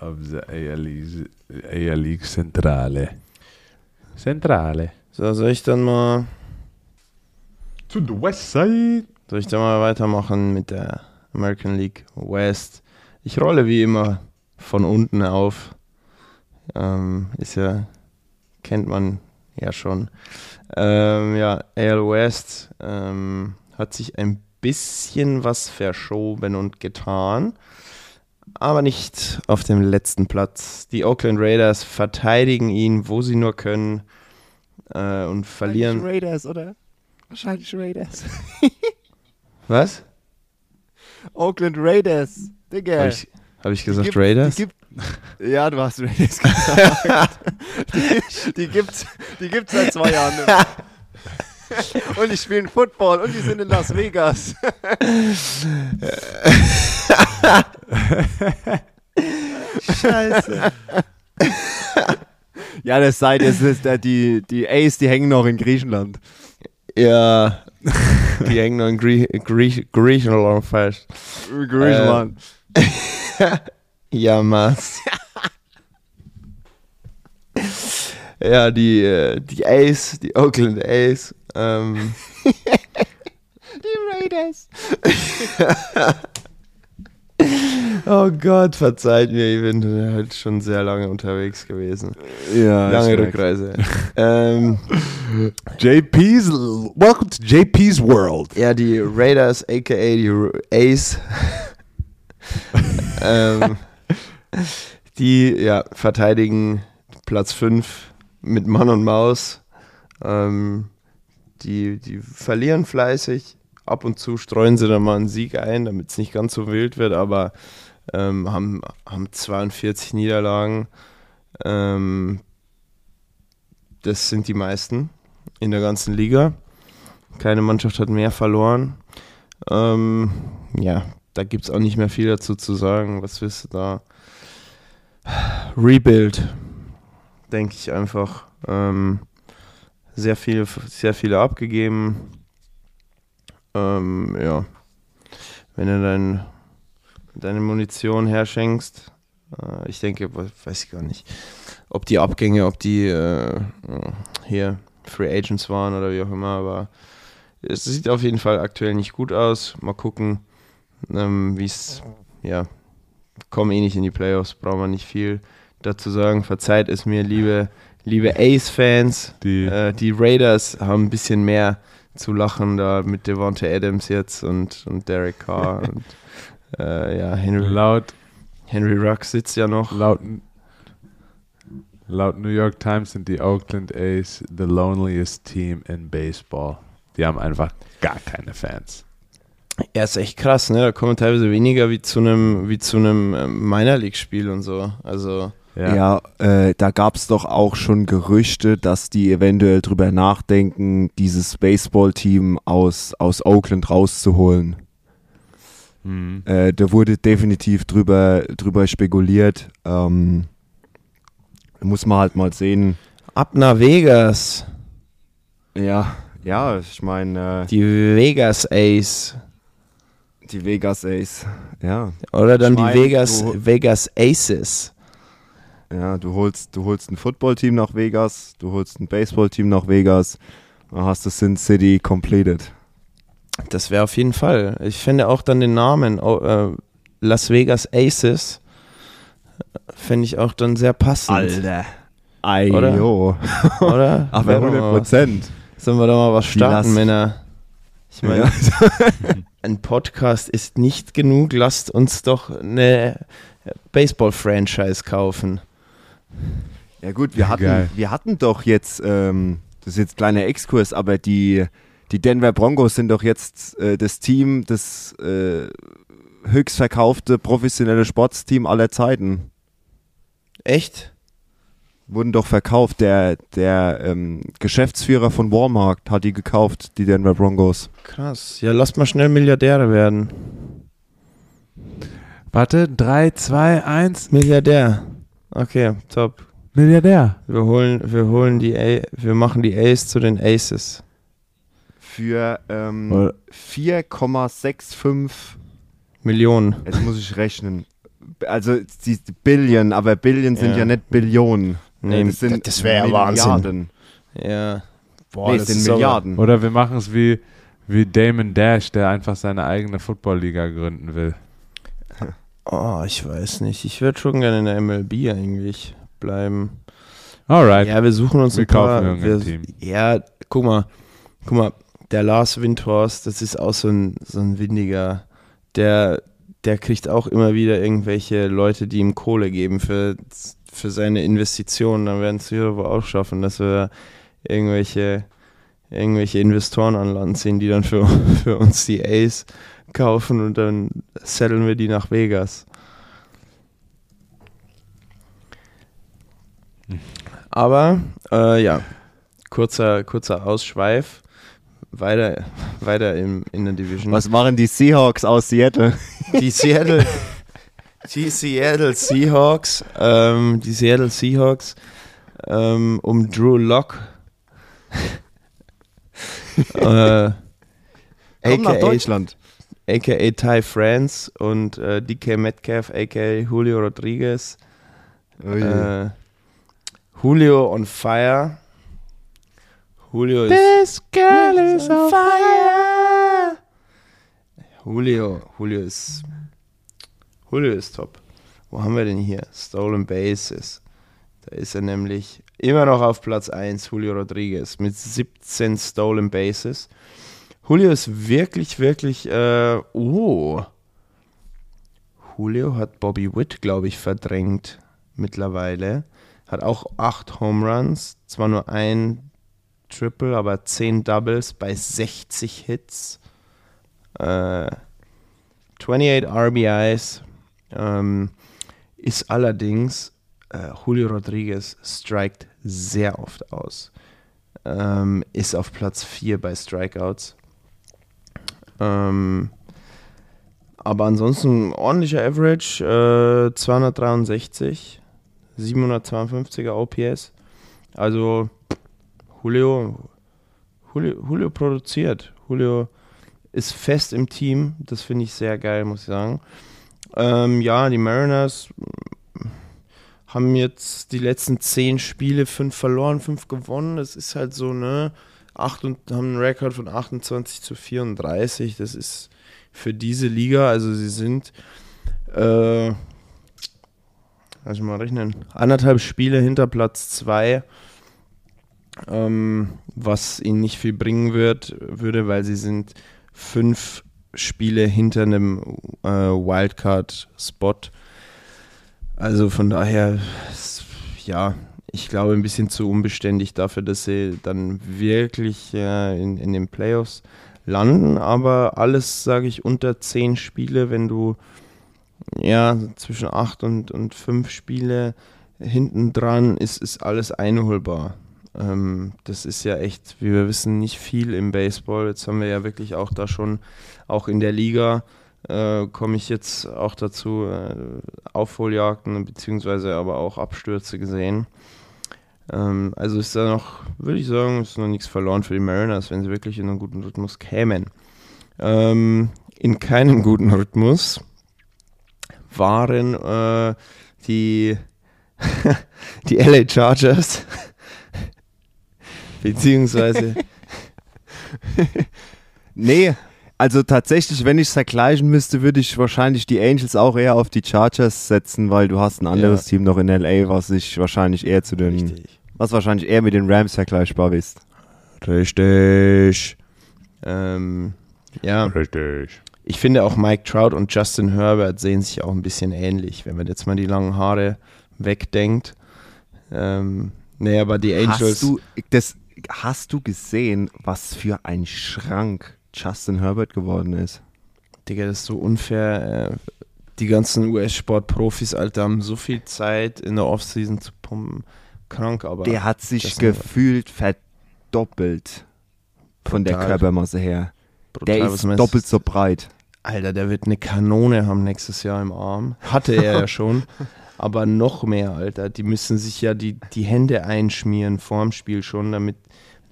Of the AL League, AL League Centrale. Centrale. So, soll ich dann mal, To the west side. soll ich dann mal weitermachen mit der American League West? Ich rolle wie immer von unten auf. Ähm, ist ja, kennt man ja schon. Ähm, ja, AL West ähm, hat sich ein bisschen was verschoben und getan, aber nicht auf dem letzten Platz. Die Oakland Raiders verteidigen ihn, wo sie nur können äh, und verlieren. Raiders, oder? Wahrscheinlich Raiders. Was? Oakland Raiders. Digga. Habe ich, hab ich gesagt gibt- Raiders? Die gibt, ja, du hast Raiders gesagt. (laughs) die, die gibt's, die gibt's seit zwei Jahren. Und die spielen Football und die sind in Las Vegas. Scheiße. Ja, das sei, das ist der, die, die Ace, die hängen noch in Griechenland. Ja, (laughs) die in Grie Grie Griechenland fest. Griechenland. (laughs) Ja, Maß. (laughs) ja, die, äh, die Ace, die Oakland Ace. Ähm, die Raiders. Oh Gott, verzeiht mir, ich bin halt schon sehr lange unterwegs gewesen. Ja, Lange. Rückreise. (laughs) ähm, JP's. Welcome to JP's World. ja, die Raiders, aka die Ace. (laughs) ähm, die ja, verteidigen Platz 5 mit Mann und Maus. Ähm, die, die verlieren fleißig. Ab und zu streuen sie dann mal einen Sieg ein, damit es nicht ganz so wild wird, aber ähm, haben, haben 42 Niederlagen. Ähm, das sind die meisten in der ganzen Liga. Keine Mannschaft hat mehr verloren. Ähm, ja, da gibt es auch nicht mehr viel dazu zu sagen. Was willst du da? Rebuild, denke ich einfach. Ähm, sehr, viel, sehr viele abgegeben. Ähm, ja, wenn du dein, deine Munition herschenkst, äh, ich denke, we- weiß ich gar nicht, ob die Abgänge, ob die äh, hier Free Agents waren oder wie auch immer, aber es sieht auf jeden Fall aktuell nicht gut aus. Mal gucken, ähm, wie es, ja, kommen eh nicht in die Playoffs, brauchen wir nicht viel dazu sagen. Verzeiht es mir, liebe, liebe Ace-Fans. Die, Äh, die Raiders haben ein bisschen mehr zu lachen da mit Devonta Adams jetzt und, und Derek Carr (laughs) und äh, ja, Henry, laut, Henry Ruggs sitzt ja noch. laut, laut New York Times sind die Oakland A's the loneliest team in baseball. Die haben einfach gar keine Fans. Ja, ist echt krass, ne? Da kommen teilweise weniger wie zu einem wie zu einem äh, Minor League Spiel und so. Also Ja, äh, da gab es doch auch schon Gerüchte, dass die eventuell drüber nachdenken, dieses Baseballteam aus, aus Oakland rauszuholen. Mhm. Äh, da wurde definitiv drüber, drüber spekuliert. Ähm, muss man halt mal sehen. ab nach Vegas, Ja, ja, ich meine, die Vegas Ace äh, die Vegas Ace. Ja, oder dann Ich mein, die Vegas Vegas Aces. Ja, du holst, du holst ein Footballteam nach Vegas, du holst ein Baseballteam nach Vegas, dann hast du Sin City completed. Das wäre auf jeden Fall. Ich finde auch dann den Namen oh, äh, Las Vegas Aces finde ich auch dann sehr passend, Alter. Ay, Oder? jo. oder? (laughs) Aber Wäre doch 100 mal was. Prozent. Sollen wir da mal was starten, Männer? Ich meine, Ja. (laughs) ein Podcast ist nicht genug. Lasst uns doch eine Baseball-Franchise kaufen. Ja gut, wir hatten, Geil. wir hatten doch jetzt, ähm, das ist jetzt ein kleiner Exkurs, aber die, die Denver Broncos sind doch jetzt äh, das Team, das äh, höchst verkaufte professionelle Sportsteam aller Zeiten. Echt? Wurden doch verkauft. Der, der ähm, Geschäftsführer von Walmart hat die gekauft, die Denver Broncos. Krass. Ja, lasst mal schnell Milliardäre werden. Warte, 3, 2, 1, Milliardär. Okay, top. Milliardär. Wir holen, wir holen die A wir machen die Ace zu den Aces. Für ähm, Oder- 4,65, Millionen. jetzt muss ich rechnen. Also die Billion, aber Billion sind Ja. ja, nicht Billionen. Nee, das sind das wär ja Milliarden. Ja. Boah, nee, das sind Milliarden. Oder wir machen es wie, wie Damon Dash, der einfach seine eigene Football-Liga gründen will. Oh, ich weiß nicht. Ich würde schon gerne in der MLB eigentlich bleiben. Alright. Ja, wir suchen uns Wir ein paar. kaufen wir, Team. Ja, guck mal, guck mal, der Lars Windhorst, das ist auch so ein, so ein windiger, der, der kriegt auch immer wieder irgendwelche Leute, die ihm Kohle geben für, für seine Investitionen. Dann werden es wir aber auch schaffen, dass wir irgendwelche, irgendwelche Investoren an Land ziehen, die dann für, (laughs) für uns die Ace kaufen und dann setteln wir die nach Vegas. Aber äh, ja, kurzer, kurzer Ausschweif. Weiter, weiter im, in der Division. Was machen die Seahawks aus Seattle? Die Seattle, die Seattle Seahawks, ähm, die Seattle Seahawks ähm, um Drew Lock. (laughs) äh, Komm nach Deutschland. Aka Ty France und äh, DK Metcalf, aka Julio Rodriguez. Äh, Julio on fire. Julio ist. This girl is on fire. Julio, Julio ist. Julio ist top. Wo haben wir denn hier? Stolen Bases. Da ist er nämlich immer noch auf Platz 1, Julio Rodriguez, mit 17 Stolen Bases. Julio ist wirklich, wirklich, äh, oh. Julio hat Bobby Witt, glaube ich, verdrängt mittlerweile. Hat auch 8 Home Runs, zwar nur ein Triple, aber 10 Doubles bei 60 Hits. Äh, 28 RBIs. Ähm, ist allerdings äh, Julio Rodriguez strikt sehr oft aus. Ähm, ist auf Platz 4 bei Strikeouts. Ähm, aber ansonsten ordentlicher Average, äh, 263, 752er OPS. Also Julio, Julio, Julio produziert. Julio ist fest im Team. Das finde ich sehr geil, muss ich sagen. Ähm, ja, die Mariners haben jetzt die letzten zehn Spiele fünf verloren, fünf gewonnen. Das ist halt so, ne? Acht und haben einen Rekord von 28 zu 34. Das ist für diese Liga, also sie sind, äh, lass ich mal rechnen, anderthalb Spiele hinter Platz zwei, ähm, was ihnen nicht viel bringen wird, würde, weil sie sind fünf Spiele hinter einem äh, Wildcard-Spot. Also von daher, ja, ich glaube ein bisschen zu unbeständig dafür, dass sie dann wirklich äh, in, in den Playoffs landen. Aber alles, sage ich, unter zehn Spiele, wenn du ja zwischen acht und, und fünf Spiele hinten dran ist, ist alles einholbar. Ähm, das ist ja echt, wie wir wissen, nicht viel im Baseball. Jetzt haben wir ja wirklich auch da schon, auch in der Liga, äh, komme ich jetzt auch dazu, äh, Aufholjagden beziehungsweise aber auch Abstürze gesehen. Ähm, also ist da noch, würde ich sagen, ist noch nichts verloren für die Mariners, wenn sie wirklich in einen guten Rhythmus kämen. Ähm, in keinem guten Rhythmus waren äh, die, (laughs) die LA Chargers (laughs) beziehungsweise (laughs) Nee, also tatsächlich, wenn ich es vergleichen müsste, würde ich wahrscheinlich die Angels auch eher auf die Chargers setzen, weil du hast ein anderes Ja. Team noch in LA, was sich wahrscheinlich eher zu den, richtig. was wahrscheinlich eher mit den Rams vergleichbar ist. Richtig. Ähm, ja, Richtig. ich finde auch Mike Trout und Justin Herbert sehen sich auch ein bisschen ähnlich, wenn man jetzt mal die langen Haare wegdenkt. Ähm, nee, aber die Angels. Hast du, das, hast du gesehen, was für ein Schrank Justin Herbert geworden ist? Digga, das ist so unfair. äh, Die ganzen US-Sportprofis, Alter, haben so viel Zeit in der Offseason zu pumpen. Krank, aber. Der hat sich gefühlt verdoppelt von der Brutal. Körpermasse her. brutal, Der ist doppelt so breit. Alter, der wird eine Kanone haben nächstes Jahr im Arm. Hatte er ja schon. (laughs) Aber noch mehr, Alter. Die müssen sich ja die, die Hände einschmieren vorm Spiel schon, damit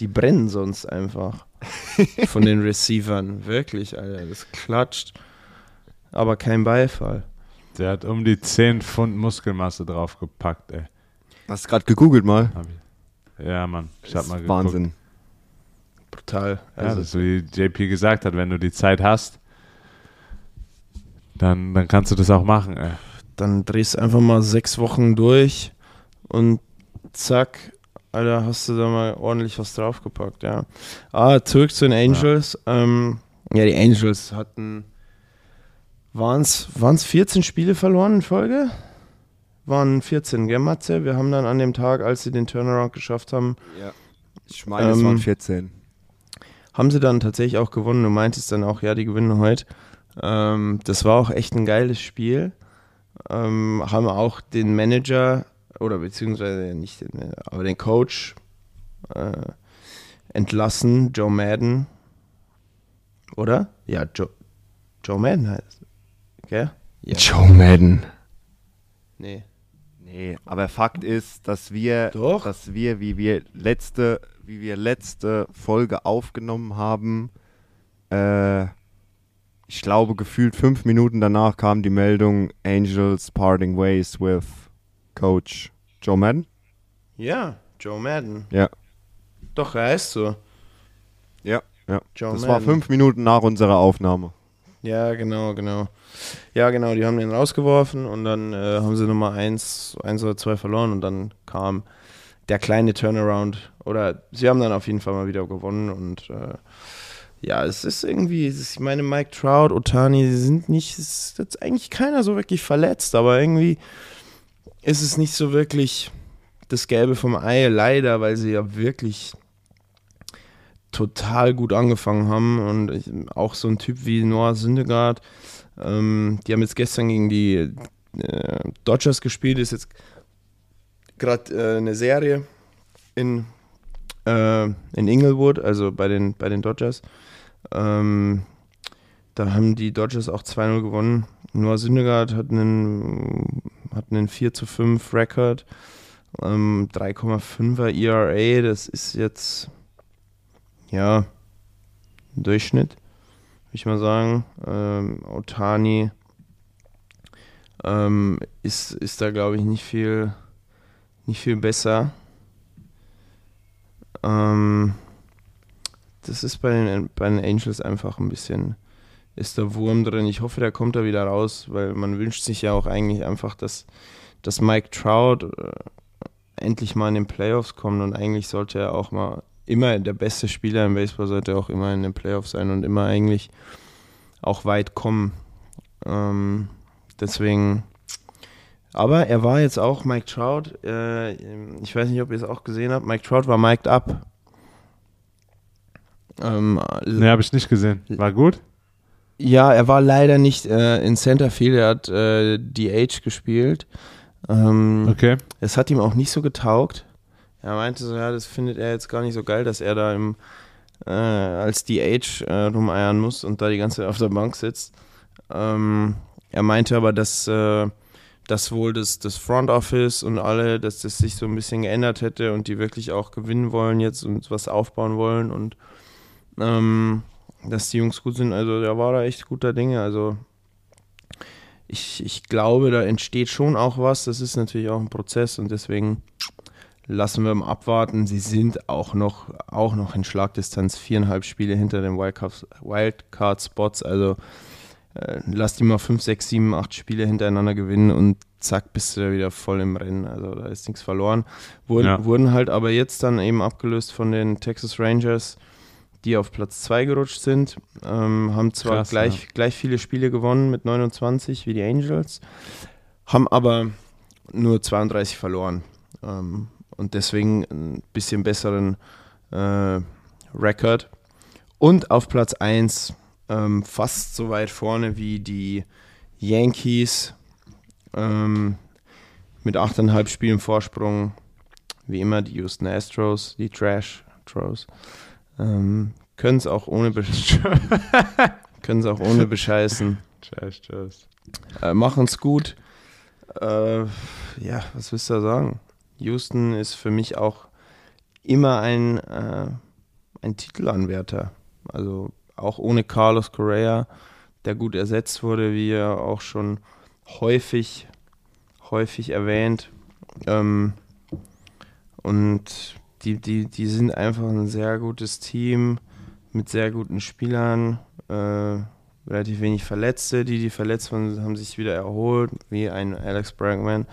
die brennen sonst einfach. (laughs) Von den Receivern. Wirklich, Alter. Das klatscht. Aber kein Beifall. Der hat um die 10 Pfund Muskelmasse draufgepackt, ey. Hast du gerade gegoogelt mal? Ja, Mann. Ich hab Das mal ist geguckt. Wahnsinn. Brutal. Ja, Also, das ist wie JP gesagt hat, wenn du die Zeit hast, dann, dann kannst du das auch machen, ey. dann drehst du einfach mal sechs Wochen durch und zack, Alter, hast du da mal ordentlich was draufgepackt, ja. Ah, zurück zu den Angels. Ja, ähm, ja die Angels hatten, waren es 14 Spiele verloren in Folge? Waren 14, gell, Matze? Wir haben dann an dem Tag, als sie den Turnaround geschafft haben, Ja. Ich meine, es Ähm, waren 14. haben sie dann tatsächlich auch gewonnen. Du meintest dann auch, ja, die gewinnen heute. Ähm, das war auch echt ein geiles Spiel. Ähm, haben auch den Manager oder beziehungsweise nicht den, Manager, aber den Coach äh, entlassen, Joe Madden. Oder? Ja, Joe, Joe Madden heißt. Gell? Ja. Joe Madden. Nee. Nee, aber Fakt ist, dass wir, Doch. dass wir, wie wir letzte, wie wir letzte Folge aufgenommen haben, äh, ich glaube, gefühlt fünf Minuten danach kam die Meldung Angels parting ways with Coach Joe Madden. Ja, Joe Madden. Ja. Doch, er heißt so. Ja, ja. Joe das war Madden. fünf Minuten nach unserer Aufnahme. Ja, genau, genau. Ja, genau, die haben den rausgeworfen und dann äh, haben sie Nummer eins, eins oder zwei verloren und dann kam der kleine Turnaround. Oder sie haben dann auf jeden Fall mal wieder gewonnen und äh, ja, es ist irgendwie, es ist, ich meine, Mike Trout, Otani, sie sind nicht, es ist jetzt eigentlich keiner so wirklich verletzt, aber irgendwie ist es nicht so wirklich das Gelbe vom Ei, leider, weil sie ja wirklich total gut angefangen haben und ich, auch so ein Typ wie Noah Syndergaard, ähm, die haben jetzt gestern gegen die äh, Dodgers gespielt, ist jetzt gerade äh, eine Serie in, äh, in Inglewood, also bei den, bei den Dodgers. Ähm, da haben die Dodgers auch 2-0 gewonnen. Noah Syndergaard hat einen, hat einen 4 zu 5 Rekord, ähm, 3,5er ERA, das ist jetzt ja, ein Durchschnitt, würde ich mal sagen. Ähm, Otani ähm, ist, ist da, glaube ich, nicht viel, nicht viel besser. Ähm, das ist bei den, bei den Angels einfach ein bisschen, ist der Wurm drin. Ich hoffe, der kommt da wieder raus, weil man wünscht sich ja auch eigentlich einfach, dass, dass Mike Trout äh, endlich mal in den Playoffs kommt und eigentlich sollte er auch mal immer der beste Spieler im Baseball sollte auch immer in den Playoffs sein und immer eigentlich auch weit kommen. Ähm, deswegen, aber er war jetzt auch Mike Trout. Äh, ich weiß nicht, ob ihr es auch gesehen habt. Mike Trout war mic'd up. Ähm, Ne, habe ich nicht gesehen. War gut? Ja, er war leider nicht äh, in Centerfield. Er hat äh, DH gespielt. Ähm, Okay. Es hat ihm auch nicht so getaugt. Er meinte so, ja, das findet er jetzt gar nicht so geil, dass er da im, äh, als DH äh, rumeiern muss und da die ganze Zeit auf der Bank sitzt. Ähm, er meinte aber, dass, äh, dass wohl das, das Front Office und alle, dass das sich so ein bisschen geändert hätte und die wirklich auch gewinnen wollen jetzt und was aufbauen wollen und ähm, dass die Jungs gut sind. Also der war da echt guter Dinge. Also ich, ich glaube, da entsteht schon auch was. Das ist natürlich auch ein Prozess und deswegen lassen wir mal abwarten. Sie sind auch noch, auch noch in Schlagdistanz, viereinhalb Spiele hinter den Wildcard- Wildcard-Spots. Also äh, lass die mal fünf, sechs, sieben, acht Spiele hintereinander gewinnen und zack, bist du da wieder voll im Rennen. Also da ist nichts verloren. Wurden, Ja. wurden halt aber jetzt dann eben abgelöst von den Texas Rangers, die auf Platz 2 gerutscht sind. Ähm, haben zwar Krass, gleich, gleich viele Spiele gewonnen mit 29 wie die Angels, haben aber nur 32 verloren. ähm, und deswegen ein bisschen besseren äh, Record. Und auf Platz 1 ähm, fast so weit vorne wie die Yankees ähm, mit 8,5 Spielen Vorsprung. Wie immer die Houston Astros, die Trash Astros. Ähm, können es auch ohne (laughs) können es auch ohne bescheißen. Trash, trash. Äh, Machen es gut. Äh, ja, was willst du da sagen? Houston ist für mich auch immer ein, äh, ein Titelanwärter. Also auch ohne Carlos Correa, der gut ersetzt wurde, wie er auch schon häufig, häufig erwähnt. Ähm, und die, die, die sind einfach ein sehr gutes Team mit sehr guten Spielern. Äh, relativ wenig Verletzte. Die, die verletzt waren, haben sich wieder erholt, wie ein Alex Bregman.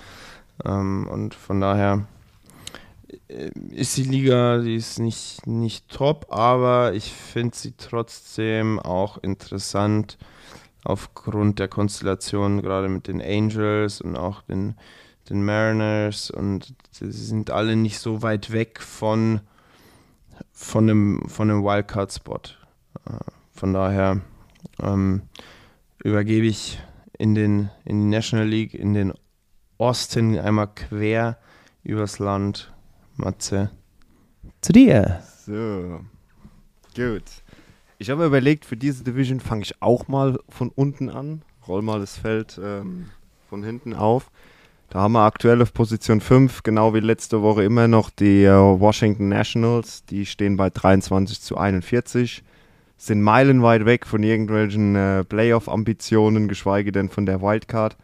Ähm, und von daher äh, ist die Liga, die ist nicht, nicht top, aber ich finde sie trotzdem auch interessant aufgrund der Konstellation, gerade mit den Angels und auch den, den Mariners. Und sie sind alle nicht so weit weg von, von einem, von einem Wildcard-Spot. Äh, von daher ähm, übergebe ich in, den, in die National League, in den Osten einmal quer übers Land. Matze, zu dir. So, gut. Ich habe mir überlegt, für diese Division fange ich auch mal von unten an. Roll mal das Feld ähm, von hinten auf. Da haben wir aktuell auf Position 5, genau wie letzte Woche immer noch die äh, Washington Nationals. Die stehen bei 23 zu 41 sind meilenweit weg von irgendwelchen äh, Playoff-Ambitionen, geschweige denn von der Wildcard.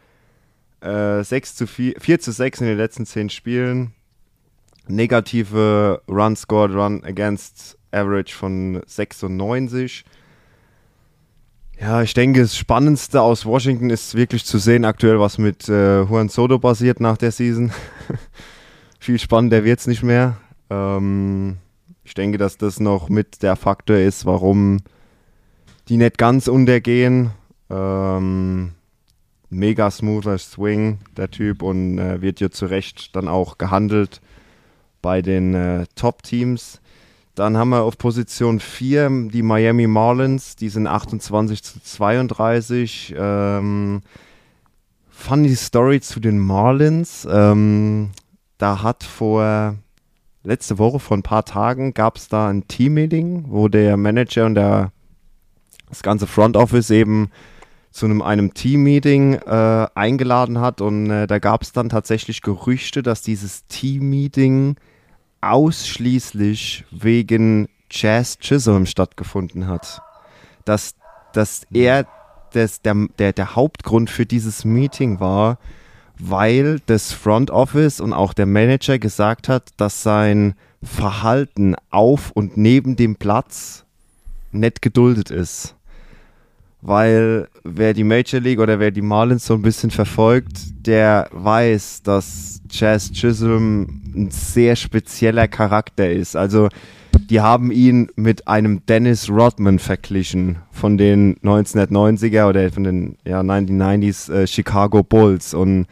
Äh, 6 zu 4, 4 zu 6 in den letzten 10 Spielen. Negative Run Scored, Run Against Average von 96. Ja, ich denke, das Spannendste aus Washington ist wirklich zu sehen aktuell, was mit äh, Juan Soto passiert nach der Season. (laughs) Viel spannender wird es nicht mehr. Ähm, ich denke, dass das noch mit der Faktor ist, warum die nicht ganz untergehen. Ähm, mega smoother Swing, der Typ, und äh, wird ja zu Recht dann auch gehandelt bei den äh, Top-Teams. Dann haben wir auf Position 4 die Miami Marlins, die sind 28 zu 32. Ähm, funny Story zu den Marlins. Ähm, da hat vor letzte Woche, vor ein paar Tagen, gab es da ein Team-Meeting, wo der Manager und der, das ganze Front Office eben zu einem, einem Team-Meeting äh, eingeladen hat. Und äh, da gab es dann tatsächlich Gerüchte, dass dieses Team-Meeting ausschließlich wegen Jazz Chisholm stattgefunden hat. Dass, dass er das, der, der, der Hauptgrund für dieses Meeting war, weil das Front Office und auch der Manager gesagt hat, dass sein Verhalten auf und neben dem Platz nicht geduldet ist. Weil wer die Major League oder wer die Marlins so ein bisschen verfolgt, der weiß, dass Chaz Chisholm ein sehr spezieller Charakter ist. Also die haben ihn mit einem Dennis Rodman verglichen von den 1990er oder von den ja, 1990s äh, Chicago Bulls und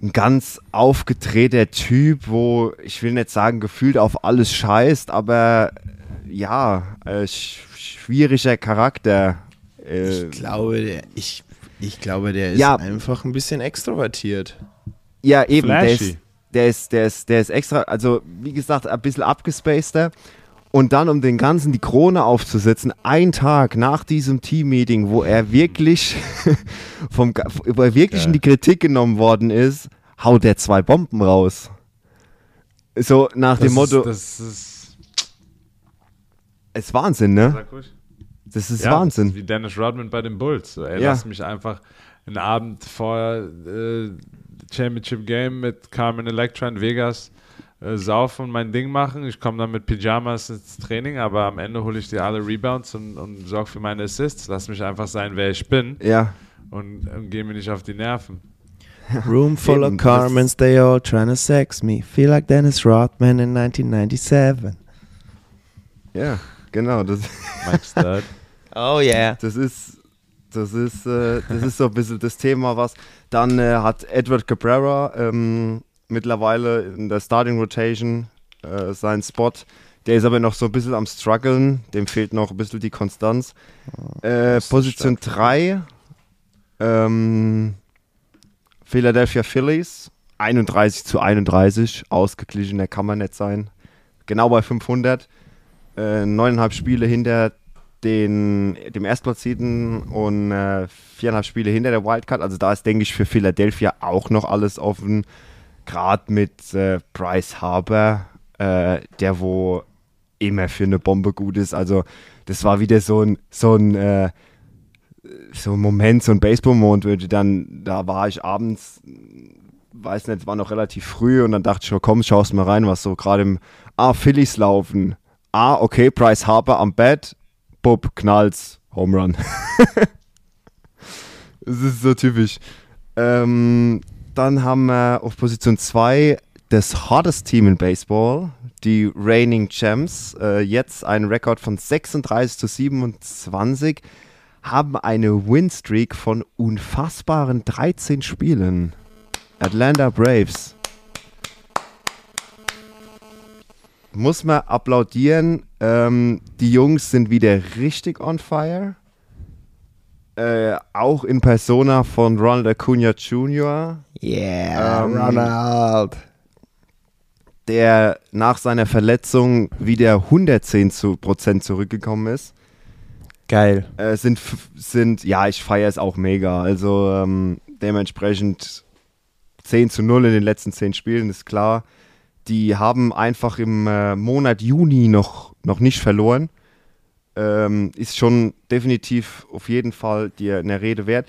ein ganz aufgedrehter Typ, wo ich will nicht sagen gefühlt auf alles scheißt, aber ja, äh, schwieriger Charakter. Äh, ich glaube, der, ich, ich glaube, der ist Ja. einfach ein bisschen extrovertiert. Ja, eben, der ist, der, ist, der, ist, der ist extra, also wie gesagt, ein bisschen abgespaceder. Und dann, um den Ganzen die Krone aufzusetzen, ein Tag nach diesem Team-Meeting, wo er wirklich, (laughs) vom, wo er wirklich in die Kritik genommen worden ist, haut er zwei Bomben raus. So nach Das dem Motto, Ist, das ist. es ist Wahnsinn, ne? Das ist Ja, Das Wahnsinn. ist wie Dennis Rodman bei den Bulls. Ey, Ja. lass mich einfach einen Abend vor äh, Championship Game mit Carmen Electra in Vegas äh, saufen und mein Ding machen. Ich komme dann mit Pyjamas ins Training, aber am Ende hole ich dir alle Rebounds und, und sorge für meine Assists. Lass mich einfach sein, wer ich bin Ja, und, und geh mir nicht auf die Nerven. (laughs) Room full Eben, of Carmens, they all trying to sex me. Feel like Dennis Rodman in 1997. ja, genau. Das, Mike Stud. (laughs) Oh yeah. das ist, das ist, äh, das ist so ein bisschen das Thema, was dann äh, hat Edward Cabrera ähm, mittlerweile in der Starting Rotation äh, seinen Spot. Der ist aber noch so ein bisschen am struggeln. Dem fehlt noch ein bisschen die Konstanz. Äh, Position 3. Ähm, Philadelphia Phillies. 31 zu 31. Ausgeglichener kann man nicht sein. Genau bei 500. Äh, neuneinhalb Spiele hinter den, dem Erstplatzierten und äh, viereinhalb Spiele hinter der Wildcard. Also da ist, denke ich, für Philadelphia auch noch alles offen. Gerade mit äh, Bryce Harper, äh, der wo immer für eine Bombe gut ist. Also das war wieder so ein, so ein, äh, so ein Moment, so ein Baseball-Moment, wo dann, da war ich abends, weiß nicht, war noch relativ früh und dann dachte ich, komm, schaust mal rein, was so gerade im, ah, Phillies laufen. Ah, okay, Bryce Harper am Bett, Bub, knalls, Home Run. (laughs) das ist so typisch. Ähm, dann haben wir auf Position 2 das hottest Team in Baseball, die Reigning Champs. Äh, jetzt einen Rekord von 36 zu 27, haben eine Winstreak von unfassbaren 13 Spielen. Atlanta Braves. Muss man applaudieren. Ähm, die Jungs sind wieder richtig on fire. Äh, auch in Persona von Ronald Acuna Jr. Yeah, Ähm, Ronald. der nach seiner Verletzung wieder 110 zu Prozent zurückgekommen ist. Geil. Äh, sind, sind, ja, ich feiere es auch mega. Also ähm, dementsprechend 10 zu 0 in den letzten 10 Spielen, ist klar. Die haben einfach im äh, Monat Juni noch, noch nicht verloren. Ähm, ist schon definitiv auf jeden Fall dir eine Rede wert.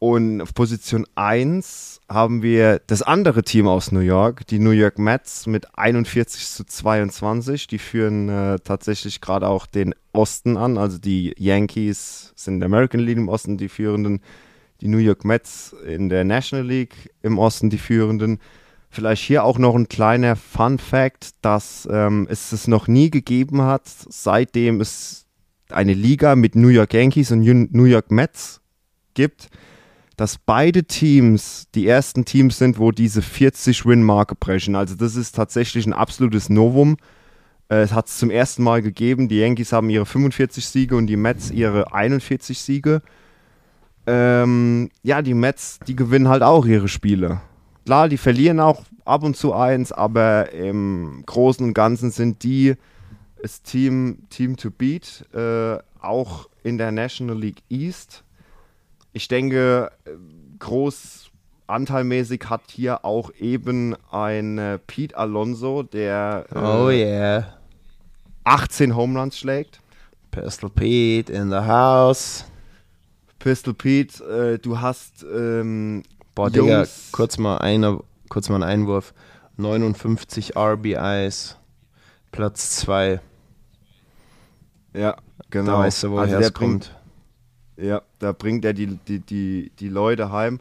Und auf Position 1 haben wir das andere Team aus New York, die New York Mets mit 41 zu 22. Die führen äh, tatsächlich gerade auch den Osten an. Also die Yankees sind in der American League im Osten die führenden. Die New York Mets in der National League im Osten die führenden. Vielleicht hier auch noch ein kleiner Fun Fact, dass ähm, es es noch nie gegeben hat, seitdem es eine Liga mit New York Yankees und New York Mets gibt, dass beide Teams die ersten Teams sind, wo diese 40-Win-Marke brechen. Also das ist tatsächlich ein absolutes Novum. Äh, Es hat es zum ersten Mal gegeben. Die Yankees haben ihre 45 Siege und die Mets ihre 41 Siege. Ähm, ja, die Mets, die gewinnen halt auch ihre Spiele. Klar, die verlieren auch ab und zu eins, aber im Großen und Ganzen sind die das Team, Team to beat, äh, auch in der National League East. Ich denke, groß anteilmäßig hat hier auch eben ein äh, Pete Alonso, der äh, Oh yeah. 18 Home Runs schlägt. Pistol Pete in the house. Pistol Pete, äh, du hast ähm, Boah, Digga, kurz mal, eine, kurz mal ein Einwurf. 59 RBIs. Platz 2. ja, genau. Da weißt du, woher Also es bringt- kommt. Ja, da bringt er die, die, die, die Leute heim.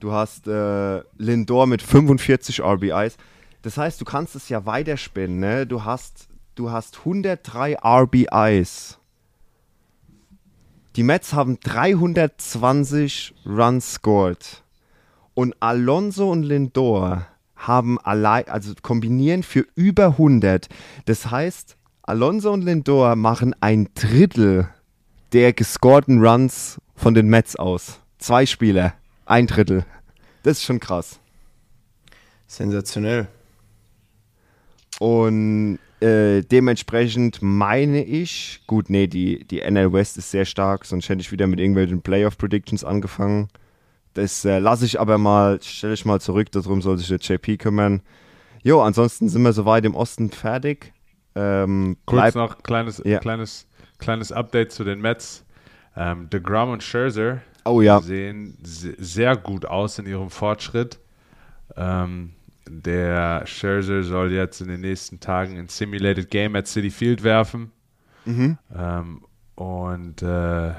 Du hast äh, Lindor mit 45 RBIs. Das heißt, du kannst es ja weiterspinnen. Ne? Du, hast, du hast 103 RBIs. Die Mets haben 320 Runs scored. Und Alonso und Lindor haben allein, also kombinieren für über 100. Das heißt, Alonso und Lindor machen ein Drittel der gescorten Runs von den Mets aus. Zwei Spieler, ein Drittel. Das ist schon krass. Sensationell. Und äh, dementsprechend meine ich, gut, nee, die, die NL West ist sehr stark, sonst hätte ich wieder mit irgendwelchen Playoff Predictions angefangen. Das äh, lasse ich aber mal, stelle ich mal zurück, darum soll sich der JP kümmern. Jo, ansonsten sind wir soweit im Osten fertig. Ähm, Kurz noch kleines, Ja. kleines, kleines Update zu den Mets. Ähm, DeGrom und Scherzer Oh ja. sehen se- sehr gut aus in ihrem Fortschritt. Ähm, der Scherzer soll jetzt in den nächsten Tagen ein Simulated Game at City Field werfen. Ähm, und äh,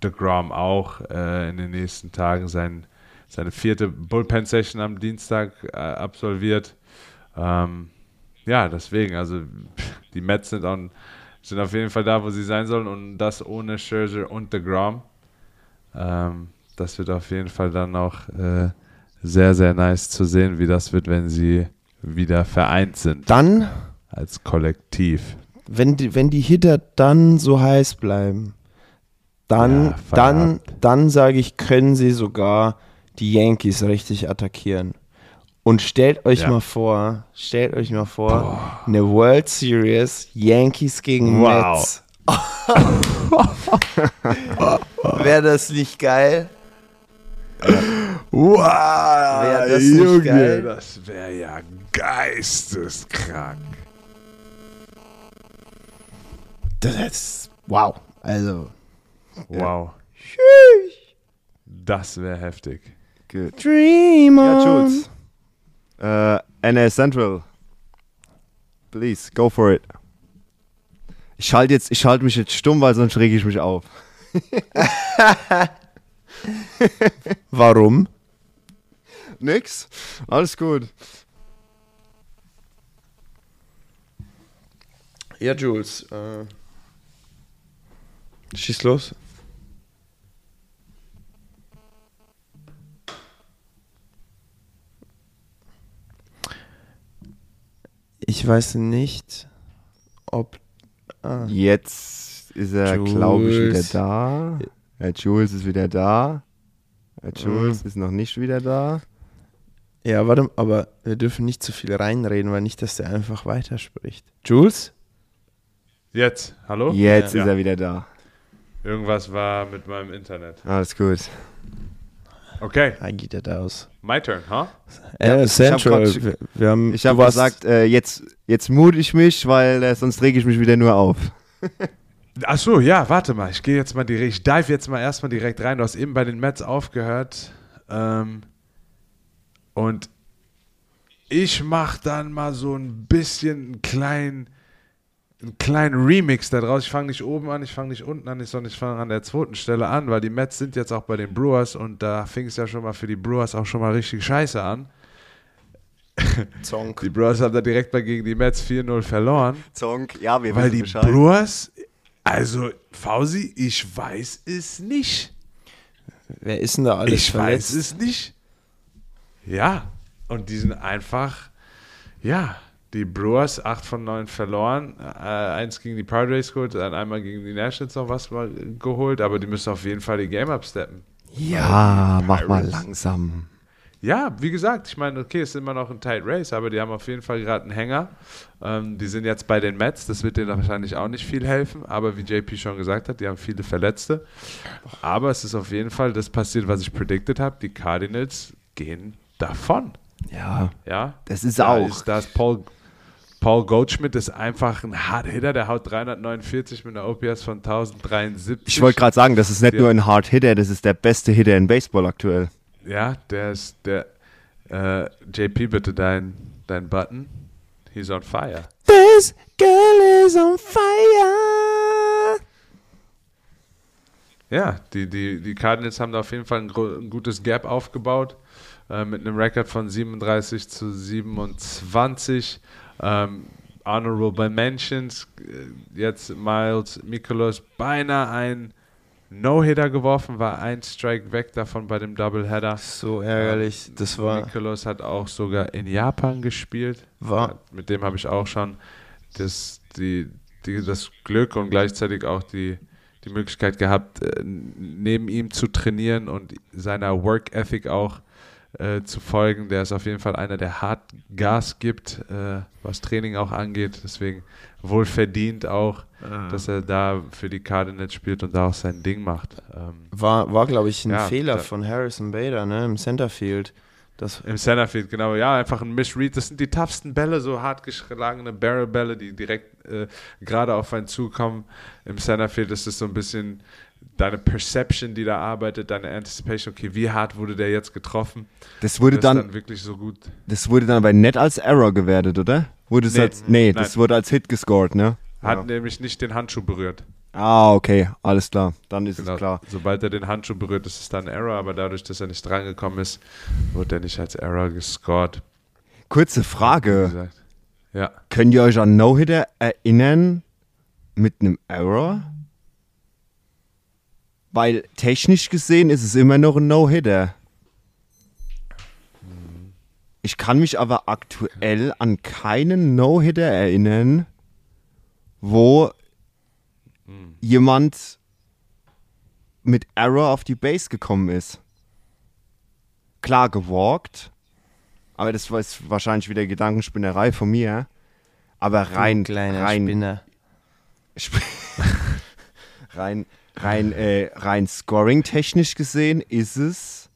DeGrom auch äh, in den nächsten Tagen sein, seine vierte Bullpen-Session am Dienstag äh, absolviert. Ähm, ja, deswegen, also die Mets sind, on, sind auf jeden Fall da, wo sie sein sollen und das ohne Scherzer und DeGrom. Ähm, das wird auf jeden Fall dann auch äh, sehr, sehr nice zu sehen, wie das wird, wenn sie wieder vereint sind Dann, als Kollektiv. wenn die, wenn die Hitter dann so heiß bleiben, dann, Ja, dann, dann sage ich, können sie sogar die Yankees richtig attackieren. Und stellt euch Ja. mal vor, stellt euch mal vor, eine World Series, Yankees gegen Wow. Mets. (laughs) Wäre das nicht geil? Wow, Wär das nicht geil? das wäre ja geisteskrank. Das ist, wow. Also, Wow. Das wäre heftig. Gut. Dream Ja, on. Jules. Äh, NL Central. Please, go for it. Ich schalte jetzt, ich schalte mich jetzt stumm, weil sonst rege ich mich auf. (laughs) Warum? Nix. Alles gut. Ja, Jules. Äh, schieß los. Ich weiß nicht, ob. Ah, Jetzt ist er, glaube ich, wieder da. Herr Jules ist wieder da. Herr Jules ist noch nicht wieder da. ja, warte, aber wir dürfen nicht zu viel reinreden, weil nicht, dass der einfach weiterspricht. Jules? Jetzt, hallo? Jetzt Ja. ist er wieder da. Irgendwas war mit meinem Internet. Alles gut. Okay, Ah, geht er da aus. my turn, huh? Äh, ich Central, hab grad- wir, haben. Ich habe gesagt, äh, jetzt, jetzt mute ich mich, weil äh, sonst rege ich mich wieder nur auf. (laughs) Ach so, ja, warte mal. Ich gehe jetzt mal direkt, ich dive jetzt mal erstmal direkt rein. Du hast eben bei den Mets aufgehört. Ähm, und ich mache dann mal so ein bisschen einen kleinen, einen kleinen Remix da draus. Ich fange nicht oben an, ich fange nicht unten an, sondern ich fange an der zweiten Stelle an, weil die Mets sind jetzt auch bei den Brewers und da fing es ja schon mal für die Brewers auch schon mal richtig scheiße an. (laughs) Zonk. Die Brewers haben da direkt mal gegen die Mets 4-0 verloren. (laughs) Zonk, ja, wir Weil wissen die Bescheid. Brewers, also Fausi, ich weiß es nicht. Wer ist denn da alles ich verletzt? weiß es nicht. Ja, und die sind einfach, ja, die Brewers 8 von 9 verloren, äh, eins gegen die Padres geholt, dann einmal gegen die Nationals noch was mal geholt, aber die müssen auf jeden Fall die Game upsteppen. Ja, mach mal langsam. Ja, wie gesagt, ich meine, okay, es ist immer noch ein Tight Race, aber die haben auf jeden Fall gerade einen Hänger. Ähm, die sind jetzt bei den Mets, das wird denen wahrscheinlich auch nicht viel helfen, aber wie JP schon gesagt hat, die haben viele Verletzte. Aber es ist auf jeden Fall das passiert, was ich predicted habe. Die Cardinals gehen davon. Ja, Ja, das ist da auch. Ist, da ist Paul, Paul Goldschmidt ist einfach ein Hard Hitter, der haut 349 mit einer OPS von 1073. Ich wollte gerade sagen, das ist nicht Ja. nur ein Hard Hitter, das ist der beste Hitter in Baseball aktuell. Ja, der ist der. Äh, JP, bitte dein, dein Button. He's on fire. This girl is on fire. Ja, die, die, die Cardinals haben da auf jeden Fall ein, ein gutes Gap aufgebaut. Äh, mit einem Rekord von 37 zu 27. Ähm, honorable Mentions. Äh, jetzt Miles Mikolos beinahe ein No-Hitter geworfen, war ein Strike weg davon bei dem Doubleheader. So ärgerlich. Das war. Mikolos hat auch sogar in Japan gespielt. War- Mit dem habe ich auch schon das, die, die, das Glück und gleichzeitig auch die, die Möglichkeit gehabt, äh, neben ihm zu trainieren und seiner Work Ethic auch äh, zu folgen. Der ist auf jeden Fall einer, der hart Gas gibt, äh, was Training auch angeht. Deswegen wohl verdient auch, dass er da für die Cardinals spielt und da auch sein Ding macht. Ähm, War, war glaube ich, ein Ja, Fehler da- von Harrison Bader, ne? Im Centerfield. Das, Im Centerfield, genau. Ja, einfach ein Missread. Das sind die toughsten Bälle, so hart geschlagene Barrel-Bälle, die direkt äh, gerade auf einen zukommen. Im Centerfield ist es so ein bisschen deine Perception, die da arbeitet, deine Anticipation. Okay, wie hart wurde der jetzt getroffen? Das wurde das dann, dann wirklich so gut. das wurde dann aber nicht als Error gewertet, oder? Wurde es Nee, als, nee, nein. das wurde als Hit gescored, ne? Hat Ja. nämlich nicht den Handschuh berührt. Ah, okay, alles klar. Dann ist Genau. es klar. Sobald er den Handschuh berührt, ist es dann Error, aber dadurch, dass er nicht drangekommen ist, wurde er nicht als Error gescored. Kurze Frage. Ja. Könnt ihr euch an No-Hitter erinnern mit einem Error? Weil technisch gesehen ist es immer noch ein No-Hitter. Ich kann mich aber aktuell an keinen No-Hitter erinnern, wo jemand mit Error auf die Base gekommen ist. Klar gewalkt, aber das war jetzt wahrscheinlich wieder Gedankenspinnerei von mir. Aber rein, kleiner rein, Spinner. (laughs) Sp- (laughs) rein, rein, äh, rein scoring-technisch gesehen ist es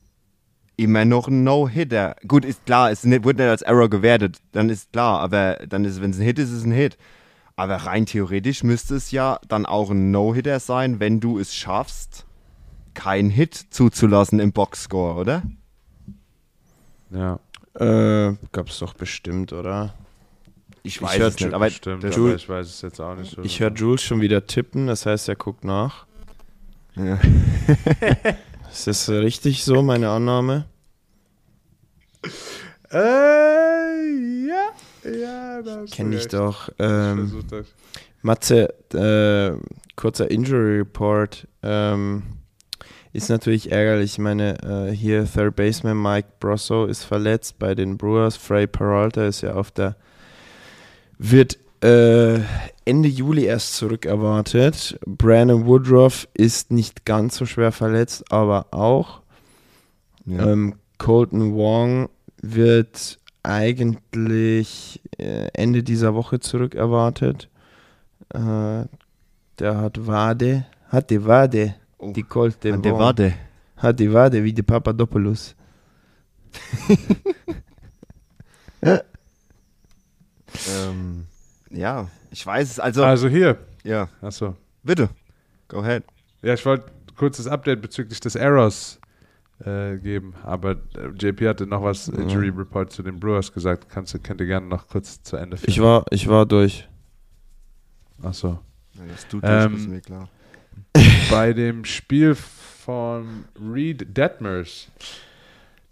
immer noch ein No-Hitter. Gut, ist klar, es nicht, wurde nicht als Error gewertet, dann ist klar, aber dann ist, wenn es ein Hit ist, ist es ein Hit. Aber rein theoretisch müsste es ja dann auch ein No-Hitter sein, wenn du es schaffst, keinen Hit zuzulassen im Boxscore, oder? Ja, Äh, gab's doch bestimmt, oder? Ich Ich weiß hör es nicht, aber stimmt, das- aber ich weiß es jetzt auch nicht so. Ich höre Jules schon wieder tippen, das heißt, er guckt nach. Ja. (laughs) Ist das richtig so, meine Annahme? Äh, ja, ja, das Kenn ich doch. Ähm, das. Matze, äh, kurzer Injury Report. Ähm, ist natürlich ärgerlich. Ich meine, äh, hier Third Baseman Mike Brosso ist verletzt bei den Brewers. Frey Peralta ist ja auf der. wird äh, Ende Juli erst zurückerwartet. Brandon Woodruff ist nicht ganz so schwer verletzt, aber auch. Ja. Ähm, Colton Wong wird eigentlich äh, Ende dieser Woche zurückerwartet. Äh, der hat Wade, hat die Wade, Oh, die Colton der Wong. Warte. Hat die Wade wie die Papadopoulos. (laughs) Ähm, ja, ich weiß es. Also, Also hier, ja, achso. bitte. Go ahead. Ja, ich wollte kurzes Update bezüglich des Errors äh, geben, aber äh, JP hatte noch was Injury Report zu den Brewers gesagt. Kannst du, könnt ihr gerne noch kurz zu Ende führen. Ich war, ich war durch. Achso. Ja, das tut Ähm, das ist mir klar. (laughs) Bei dem Spiel von Reed Detmers,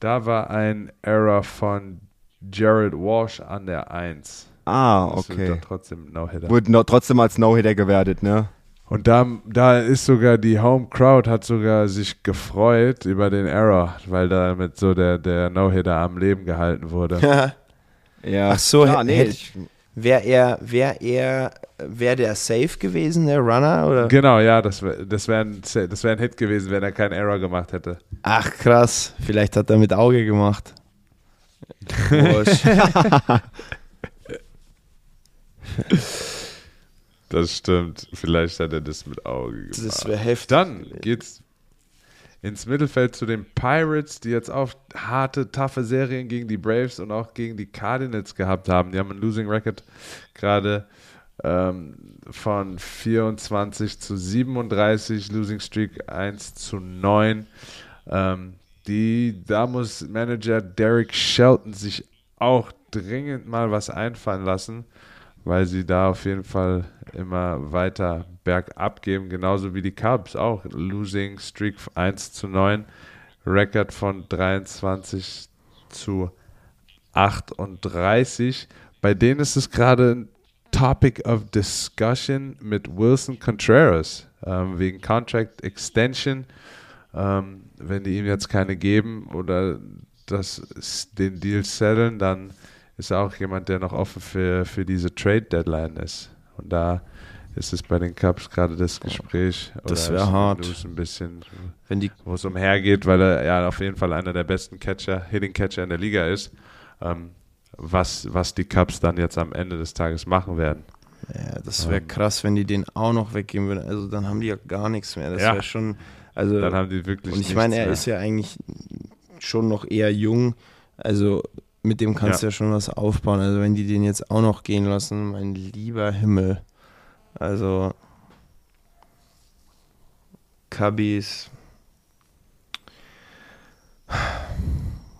da war ein Error von Jared Walsh an der 1. Ah, okay. trotzdem No-Hitter. Wurde noch, trotzdem als No-Hitter gewertet, ne? Und da, da ist sogar die Home Crowd hat sogar sich gefreut über den Error, weil damit so der, der No-Hitter am Leben gehalten wurde. Ja. Ach so, hä- nee, hätte- ich, Wäre er, wäre er, wäre der safe gewesen, der Runner? Oder? genau, ja, das wäre das wär ein, das wär ein Hit gewesen, wenn er keinen Error gemacht hätte. Ach krass, vielleicht hat er mit Auge gemacht. (laughs) (laughs) (laughs) Das stimmt. Vielleicht hat er das mit Auge gemacht. das wäre heftig. Dann geht's ins Mittelfeld zu den Pirates, die jetzt auch harte, taffe Serien gegen die Braves und auch gegen die Cardinals gehabt haben. Die haben einen Losing Record gerade ähm, von 24 zu 37, Losing Streak 1 zu 9. Ähm, die, da muss Manager Derek Shelton sich auch dringend mal was einfallen lassen, weil sie da auf jeden Fall immer weiter bergab gehen, genauso wie die Cubs auch. Losing Streak 1 zu 9, Record von 23 zu 38. Bei denen ist es gerade ein Topic of Discussion mit Wilson Contreras ähm, wegen Contract Extension. Ähm, wenn die ihm jetzt keine geben oder das, den Deal setteln, dann ist auch jemand, der noch offen für, für diese Trade Deadline ist. Und da ist es bei den Cubs gerade das Gespräch. Das oder wär ist hart. Ein bisschen, Wenn die, wo es umhergeht, weil er ja auf jeden Fall einer der besten Catcher, Hitting Catcher in der Liga ist. Ähm, was, was die Cubs dann jetzt am Ende des Tages machen werden. ja, das wäre Ähm. krass, wenn die den auch noch weggeben würden. Also dann haben die ja gar nichts mehr. Das Ja. wäre schon, also Dann haben die wirklich und ich meine, er mehr. ist ja eigentlich schon noch eher jung. Also mit dem kannst du Ja. ja schon was aufbauen. Also wenn die den jetzt auch noch gehen lassen, mein lieber Himmel. Also Cubbies.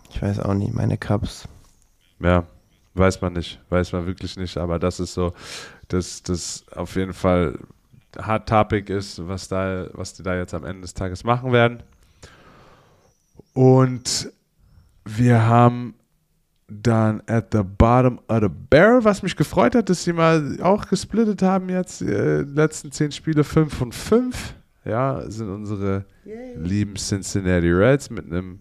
Ich weiß auch nicht, meine Cubs. Ja, weiß man nicht, weiß man wirklich nicht, aber das ist so, dass das auf jeden Fall hard topic ist, was da, was die da jetzt am Ende des Tages machen werden. Und wir haben dann at the bottom of the barrel, was mich gefreut hat, dass sie mal auch gesplittet haben jetzt, äh, letzten zehn Spiele 5 und 5. Ja, sind unsere lieben Cincinnati Reds mit einem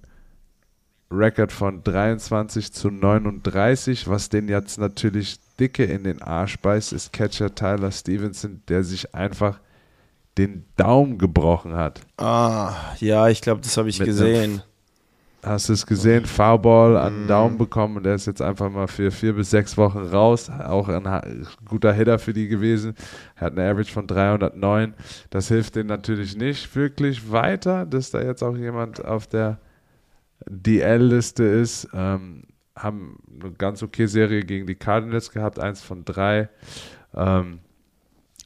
Record von 23 zu 39. Was den jetzt natürlich dicke in den Arsch beißt, ist Catcher Tyler Stevenson, der sich einfach den Daumen gebrochen hat. Ah, ja, ich glaube, das habe ich Mit gesehen. Hast du es gesehen? Foulball an den Mhm. Daumen bekommen und der ist jetzt einfach mal für vier bis sechs Wochen raus. Auch ein guter Hitter für die gewesen. Er hat eine Average von 309. Das hilft denen natürlich nicht wirklich weiter, dass da jetzt auch jemand auf der DL-Liste ist. Ähm, haben eine ganz okay Serie gegen die Cardinals gehabt, eins von drei. Ähm,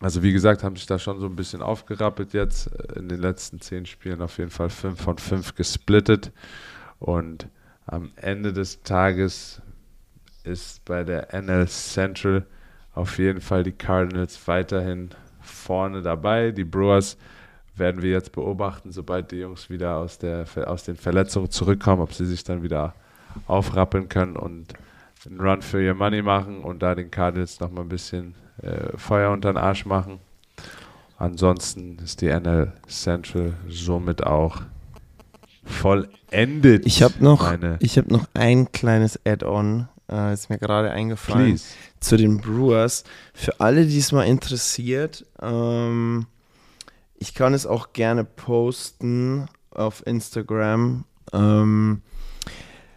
also wie gesagt, haben sich da schon so ein bisschen aufgerappelt jetzt in den letzten zehn Spielen. Auf jeden Fall fünf von fünf gesplittet. Und am Ende des Tages ist bei der NL Central auf jeden Fall die Cardinals weiterhin vorne dabei. Die Brewers werden wir jetzt beobachten, sobald die Jungs wieder aus, der, aus den Verletzungen zurückkommen, ob sie sich dann wieder aufrappeln können und einen Run für ihr Money machen und da den Cardinals nochmal ein bisschen äh, Feuer unter den Arsch machen. Ansonsten ist die NL Central somit auch vollendet. Ich habe noch, ich hab noch ein kleines Add-on, äh, ist mir gerade eingefallen, Please. zu den Brewers. Für alle, die es mal interessiert, ähm, ich kann es auch gerne posten auf Instagram. Ähm,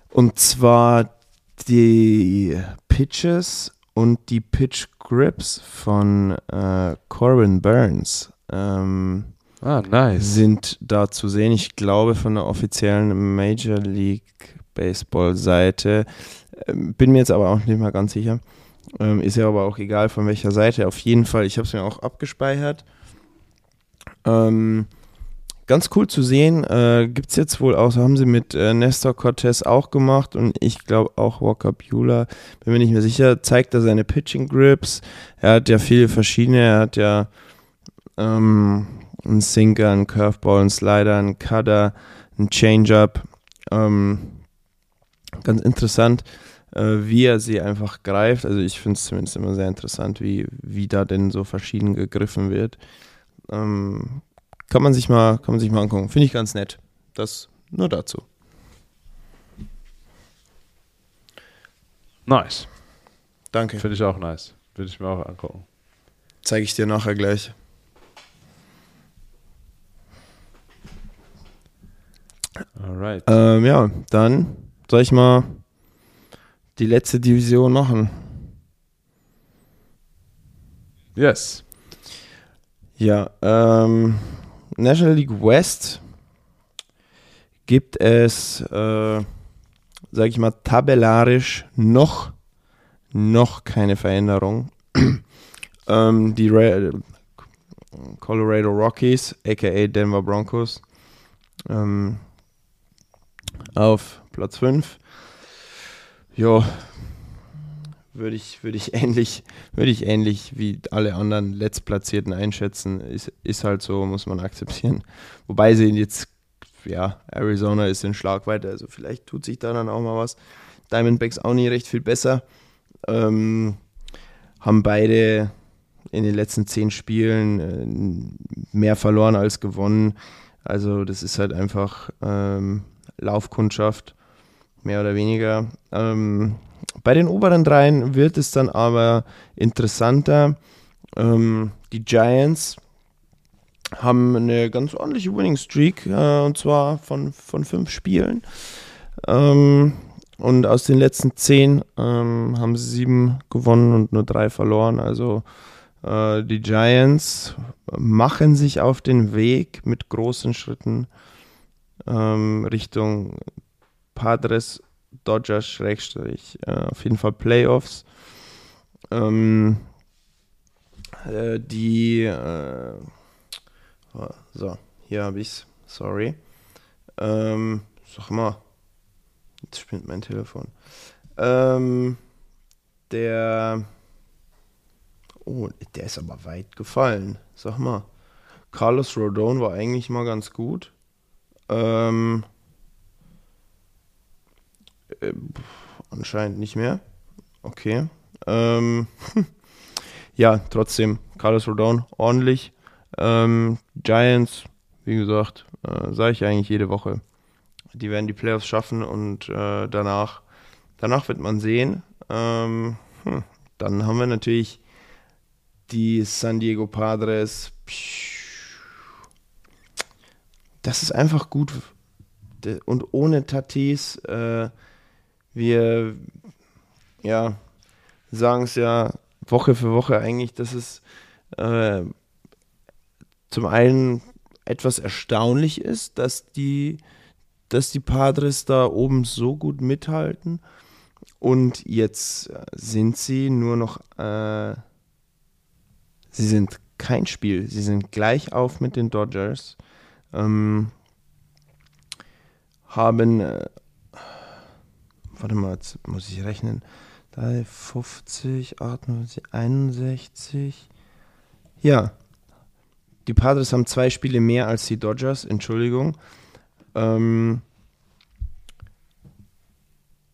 und zwar die Pitches und die Pitch Grips von äh, Corbin Burns. Ähm, Ah, nice. sind da zu sehen. Ich glaube von der offiziellen Major League Baseball Seite. Ähm, Bin mir jetzt aber auch nicht mal ganz sicher. Ähm, ist ja aber auch egal von welcher Seite. Auf jeden Fall, ich habe es mir auch abgespeichert. Ähm, ganz cool zu sehen. Äh, Gibt es jetzt wohl auch, haben sie mit äh, Nestor Cortez auch gemacht und ich glaube auch Walker Bueller. Bin mir nicht mehr sicher. Zeigt er seine Pitching Grips. Er hat ja viele verschiedene. Er hat ja ähm, einen Sinker, einen Curveball, einen Slider, einen Cutter, einen Changeup. Ähm, ganz interessant, äh, wie er sie einfach greift. Also ich finde es zumindest immer sehr interessant, wie, wie da denn so verschieden gegriffen wird. Ähm, kann man sich mal, kann man sich mal angucken. Finde ich ganz nett. Das nur dazu. Nice. Danke. Finde ich auch nice. Würde ich mir auch angucken. Zeige ich dir nachher gleich. Alright. Ähm, ja, dann soll ich mal die letzte Division machen. Yes. Ja, ähm, National League West gibt es, äh, sag ich mal, tabellarisch noch, noch keine Veränderung. (clears throat) ähm, die Ra Colorado Rockies, aka Denver Broncos, ähm, auf Platz 5. Ja, würde ich, würde ich (laughs) ähnlich, würde ich ähnlich wie alle anderen Letztplatzierten einschätzen. Ist, ist halt so, muss man akzeptieren. Wobei sie jetzt, ja, Arizona ist in Schlagweite, also vielleicht tut sich da dann auch mal was. Diamondbacks auch nicht recht viel besser. Ähm, haben beide in den letzten zehn Spielen äh, mehr verloren als gewonnen. Also das ist halt einfach ähm, Laufkundschaft, mehr oder weniger. Ähm, bei den oberen dreien wird es dann aber interessanter. Ähm, die Giants haben eine ganz ordentliche Winning Streak äh, und zwar von, von fünf Spielen. Ähm, und aus den letzten zehn ähm, haben sie sieben gewonnen und nur drei verloren. Also äh, die Giants machen sich auf den Weg mit großen Schritten ähm, Richtung Padres, Dodgers, Schrägstrich, äh, auf jeden Fall Playoffs. Ähm, äh, die, äh, oh, so, hier habe ich's, sorry. Ähm, sag mal, jetzt spinnt mein Telefon. Ähm, der, oh, der ist aber weit gefallen, sag mal. Carlos Rodon war eigentlich mal ganz gut. Ähm, äh, anscheinend nicht mehr. Okay. Ähm, (laughs) ja, trotzdem, Carlos Rodon ordentlich. Ähm, Giants, wie gesagt, äh, sage ich eigentlich jede Woche. die werden die Playoffs schaffen und äh, danach, danach wird man sehen. Ähm, hm, dann haben wir natürlich die San Diego Padres. Das ist einfach gut. Und ohne Tatis, äh, wir ja, sagen es ja Woche für Woche eigentlich, dass es äh, zum einen etwas erstaunlich ist, dass die, dass die Padres da oben so gut mithalten. Und jetzt sind sie nur noch, äh, sie sind kein Spiel, sie sind gleich auf mit den Dodgers. Ähm, haben, äh, warte mal, jetzt muss ich rechnen, 3, 50, 58, 61. Ja, die Padres haben zwei Spiele mehr als die Dodgers, Entschuldigung. Ähm,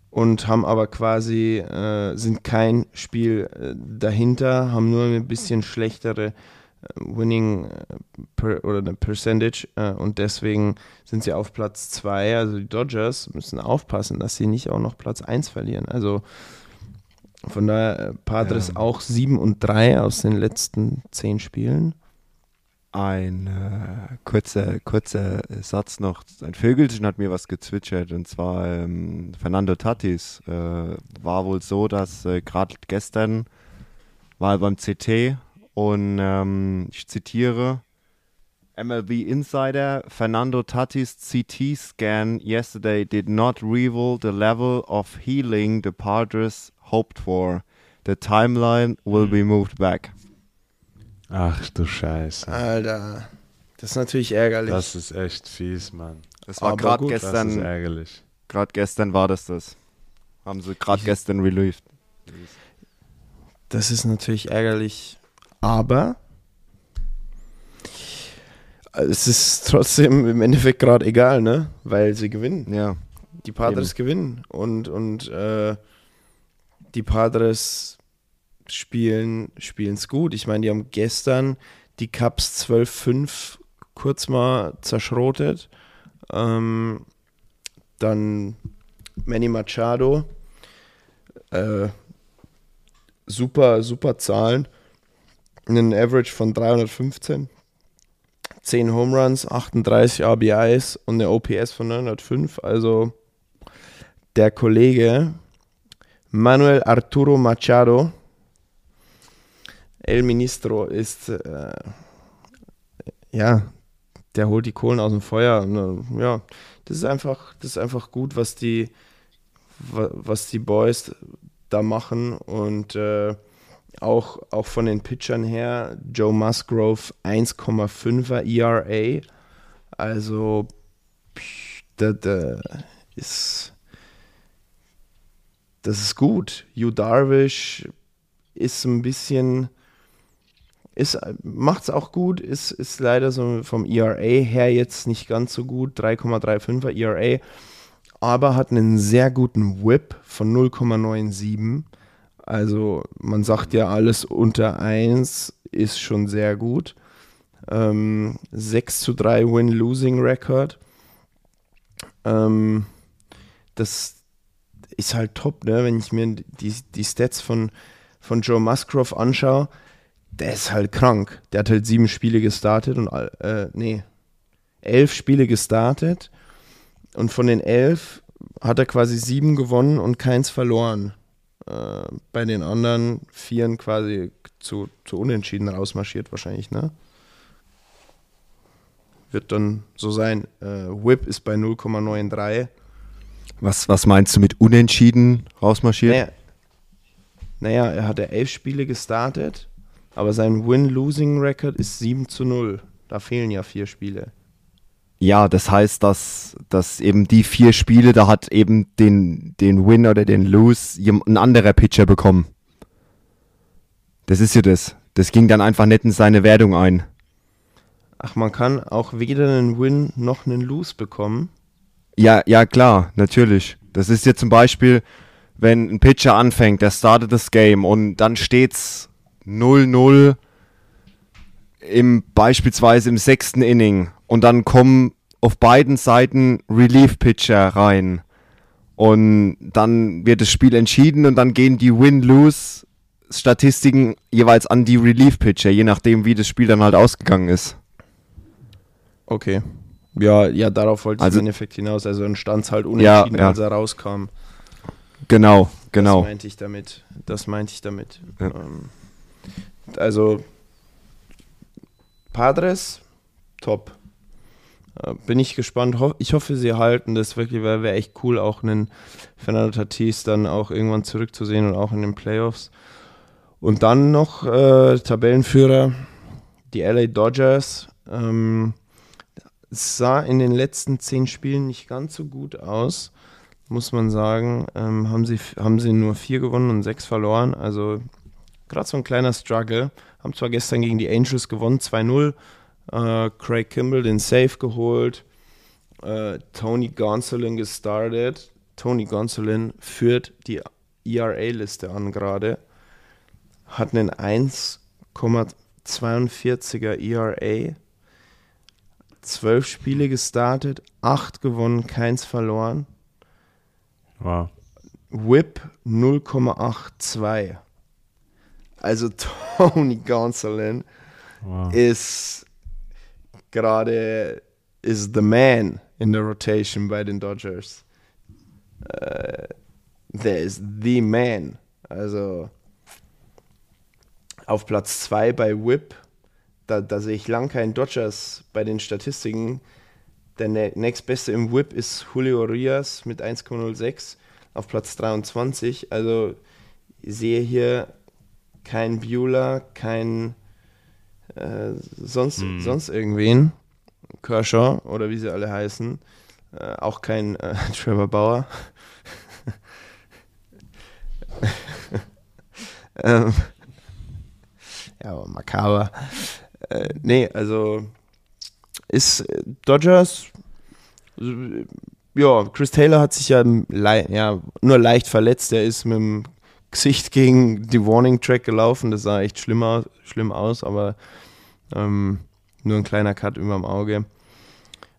und haben aber quasi, äh, sind kein Spiel äh, dahinter, haben nur ein bisschen schlechtere Winning äh, per, oder eine Percentage äh, und deswegen sind sie auf Platz 2. Also die Dodgers müssen aufpassen, dass sie nicht auch noch Platz 1 verlieren. Also von daher äh, Padres ja. auch 7 und 3 aus den letzten 10 Spielen. Ein äh, kurzer, kurzer Satz noch. Ein Vögelchen hat mir was gezwitschert und zwar ähm, Fernando Tatis. Äh, war wohl so, dass äh, gerade gestern war er beim CT und ähm, ich zitiere MLB Insider Fernando Tatis CT scan yesterday did not reveal the level of healing the Padres hoped for. The timeline will be moved back. Ach du Scheiße. Alter, das ist natürlich ärgerlich. Das ist echt fies, Mann. Das war gerade gestern. Das ist ärgerlich. Gerade gestern war das das. Haben sie gerade gestern relieved. Das ist natürlich ärgerlich, aber es ist trotzdem im Endeffekt gerade egal, ne? Weil sie gewinnen. Ja. Die Padres Eben. gewinnen und und äh, die Padres spielen es gut. Ich meine, die haben gestern die Cups 12-5 kurz mal zerschrotet. Ähm, dann Manny Machado. Äh, super, super Zahlen. Einen Average von 315. 10 Home Runs, 38 RBIs und eine OPS von 905. Also der Kollege Manuel Arturo Machado El Ministro ist, äh, ja, der holt die Kohlen aus dem Feuer. Und, äh, ja, das ist einfach, das ist einfach gut, was die, was die Boys da machen und äh, auch, auch von den Pitchern her, Joe Musgrove 1,5er ERA, also das ist das ist gut. Hugh Darvish ist ein bisschen macht es auch gut, ist, ist leider so vom ERA her jetzt nicht ganz so gut, 3,35er ERA, aber hat einen sehr guten Whip von 0,97. Also man sagt ja, alles unter 1 ist schon sehr gut. Ähm, 6 zu 3 Win-Losing-Record. Ähm, das ist halt top, ne? wenn ich mir die, die Stats von, von Joe Musgrove anschaue der ist halt krank. Der hat halt sieben Spiele gestartet und, äh, nee, elf Spiele gestartet und von den elf hat er quasi sieben gewonnen und keins verloren. Äh, bei den anderen vieren quasi zu, zu unentschieden rausmarschiert wahrscheinlich, ne? Wird dann so sein. Äh, Whip ist bei 0,93. Was, was meinst du mit unentschieden rausmarschiert? Naja, naja, er hatte elf Spiele gestartet aber sein Win-Losing-Record ist 7 zu 0. Da fehlen ja vier Spiele. Ja, das heißt, dass, dass eben die vier Spiele, da hat eben den, den Win oder den Lose ein anderer Pitcher bekommen. Das ist ja das. Das ging dann einfach nicht in seine Wertung ein. Ach, man kann auch weder einen Win noch einen Lose bekommen. Ja, ja, klar, natürlich. Das ist ja zum Beispiel, wenn ein Pitcher anfängt, der startet das Game und dann steht's 0-0 im beispielsweise im sechsten Inning und dann kommen auf beiden Seiten Relief-Pitcher rein. Und dann wird das Spiel entschieden und dann gehen die Win-Lose-Statistiken jeweils an die Relief-Pitcher, je nachdem, wie das Spiel dann halt ausgegangen ist. Okay. Ja, ja, darauf wollte ich Also- im Endeffekt hinaus. Also dann stand es halt unentschieden, Ja, ja. als er rauskam. Genau, genau. Das meinte ich damit. Das meinte ich damit. Ja. Ähm, also Padres, top. Äh, bin ich gespannt. Ich hoffe, sie halten das wirklich, weil wäre echt cool, auch einen Fernando Tatis dann auch irgendwann zurückzusehen und auch in den Playoffs. Und dann noch äh, Tabellenführer, die LA Dodgers. Ähm, sah in den letzten zehn Spielen nicht ganz so gut aus muss man sagen, ähm, haben, sie, haben sie nur vier gewonnen und sechs verloren. Also gerade so ein kleiner Struggle. Haben zwar gestern gegen die Angels gewonnen, 2-0. Äh, Craig Kimball den Save geholt. Äh, Tony Gonsolin gestartet. Tony Gonsolin führt die ERA-Liste an gerade. Hat einen 1,42er ERA. Zwölf Spiele gestartet, acht gewonnen, keins verloren. Wow. Whip 0,82. Also (laughs) Tony Gonsolin wow. ist gerade is the man in der Rotation bei den Dodgers. Äh, der ist the man. Also auf Platz 2 bei Whip, da, da sehe ich lang keinen Dodgers bei den Statistiken. Der nä- nächstbeste im Whip ist Julio Rias mit 1,06 auf Platz 23. Also sehe hier kein Bueller, kein äh, sonst, Hm. sonst irgendwen. Kershaw oder wie sie alle heißen. Äh, auch kein äh, (laughs) Trevor Bauer. (laughs) ähm, ja, aber makaber. Äh, nee, also ist äh, Dodgers. äh, Ja, Chris Taylor hat sich ja, ja nur leicht verletzt. Er ist mit dem Gesicht gegen die Warning Track gelaufen. Das sah echt schlimm aus, schlimm aus aber ähm, nur ein kleiner Cut über dem Auge.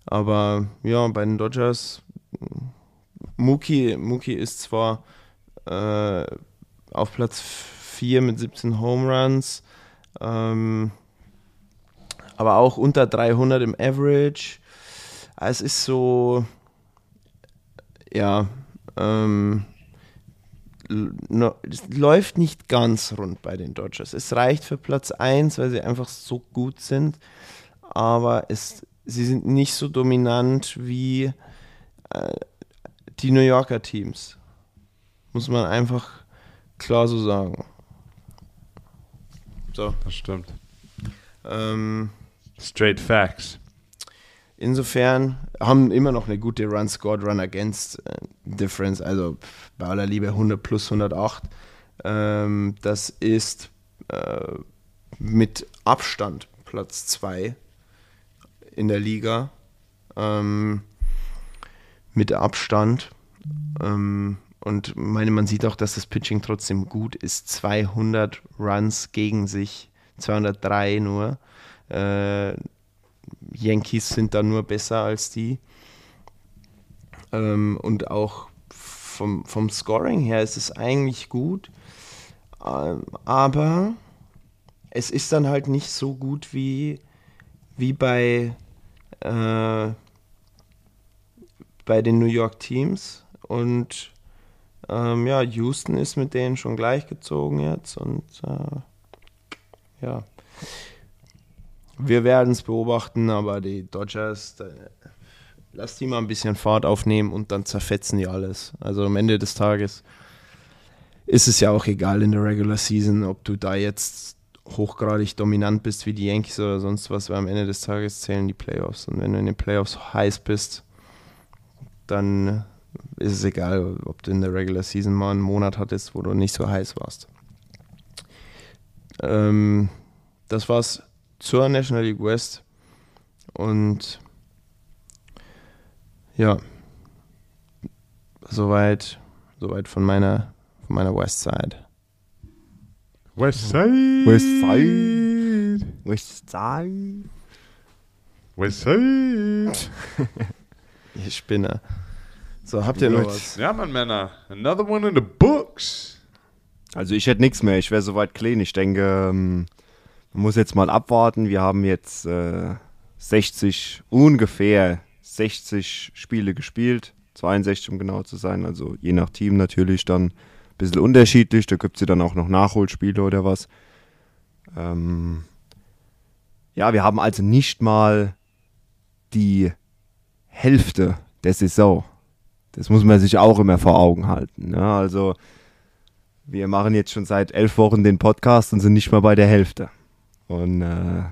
Aber ja, bei den Dodgers, Mookie, Mookie ist zwar äh, auf Platz 4 mit 17 Home Runs, ähm, aber auch unter 300 im Average. Es ist so, ja, ähm, no, es läuft nicht ganz rund bei den Dodgers. Es reicht für Platz 1, weil sie einfach so gut sind, aber es, sie sind nicht so dominant wie äh, die New Yorker Teams. Muss man einfach klar so sagen. So. Das stimmt. Ähm, Straight Facts. Insofern haben immer noch eine gute Run Scored Run Against äh, Difference, also bei aller Liebe 100 plus 108. Ähm, das ist äh, mit Abstand Platz 2 in der Liga. Ähm, mit Abstand. Ähm, und meine, man sieht auch, dass das Pitching trotzdem gut ist. 200 Runs gegen sich, 203 nur. Äh, Yankees sind da nur besser als die. Ähm, und auch vom, vom Scoring her ist es eigentlich gut. Ähm, aber es ist dann halt nicht so gut wie, wie bei, äh, bei den New York Teams. Und ähm, ja, Houston ist mit denen schon gleichgezogen jetzt. Und äh, ja. Wir werden es beobachten, aber die Dodgers, lass die mal ein bisschen Fahrt aufnehmen und dann zerfetzen die alles. Also am Ende des Tages ist es ja auch egal in der Regular Season, ob du da jetzt hochgradig dominant bist wie die Yankees oder sonst was, weil am Ende des Tages zählen die Playoffs. Und wenn du in den Playoffs heiß bist, dann ist es egal, ob du in der Regular Season mal einen Monat hattest, wo du nicht so heiß warst. Ähm, das war's zur National League West. Und ja, soweit, soweit von meiner, von meiner West Side. West Side. West Side. West Side. We're safe. (laughs) Ihr Spinner. So, habt ihr noch was? Ja, Mann, Männer. Another one in the books. Also ich hätte nichts mehr, ich wäre soweit clean. Ich denke, ähm, muss jetzt mal abwarten. Wir haben jetzt äh, 60, ungefähr 60 Spiele gespielt. 62, um genau zu sein. Also je nach Team natürlich dann ein bisschen unterschiedlich. Da gibt es ja dann auch noch Nachholspiele oder was. Ähm, ja, wir haben also nicht mal die Hälfte der Saison. Das muss man sich auch immer vor Augen halten. Ne? Also wir machen jetzt schon seit elf Wochen den Podcast und sind nicht mal bei der Hälfte. Und äh,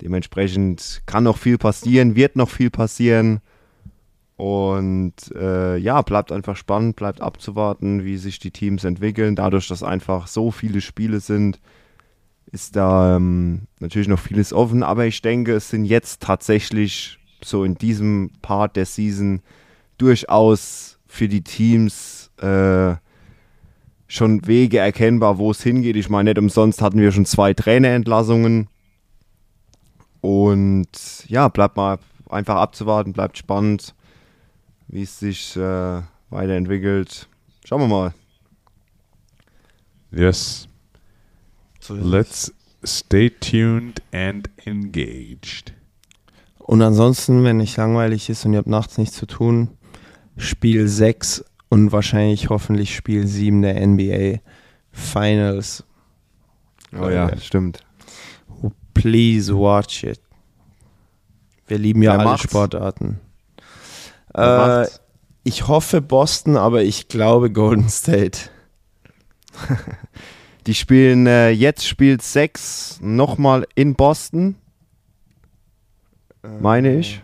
dementsprechend kann noch viel passieren, wird noch viel passieren. Und äh, ja, bleibt einfach spannend, bleibt abzuwarten, wie sich die Teams entwickeln. Dadurch, dass einfach so viele Spiele sind, ist da ähm, natürlich noch vieles offen. Aber ich denke, es sind jetzt tatsächlich so in diesem Part der Season durchaus für die Teams äh, schon Wege erkennbar, wo es hingeht. Ich meine, nicht umsonst hatten wir schon zwei Trainerentlassungen. Und ja, bleibt mal einfach abzuwarten, bleibt spannend, wie es sich äh, weiterentwickelt. Schauen wir mal. Yes. Let's stay tuned and engaged. Und ansonsten, wenn nicht langweilig ist und ihr habt nachts nichts zu tun, Spiel 6 und wahrscheinlich hoffentlich Spiel 7 der NBA Finals. Oh ja, stimmt. Please watch it. Wir lieben ja Wer alle macht's? Sportarten. Äh, ich hoffe Boston, aber ich glaube Golden State. (laughs) Die spielen äh, jetzt spielt 6 nochmal in Boston, meine ich.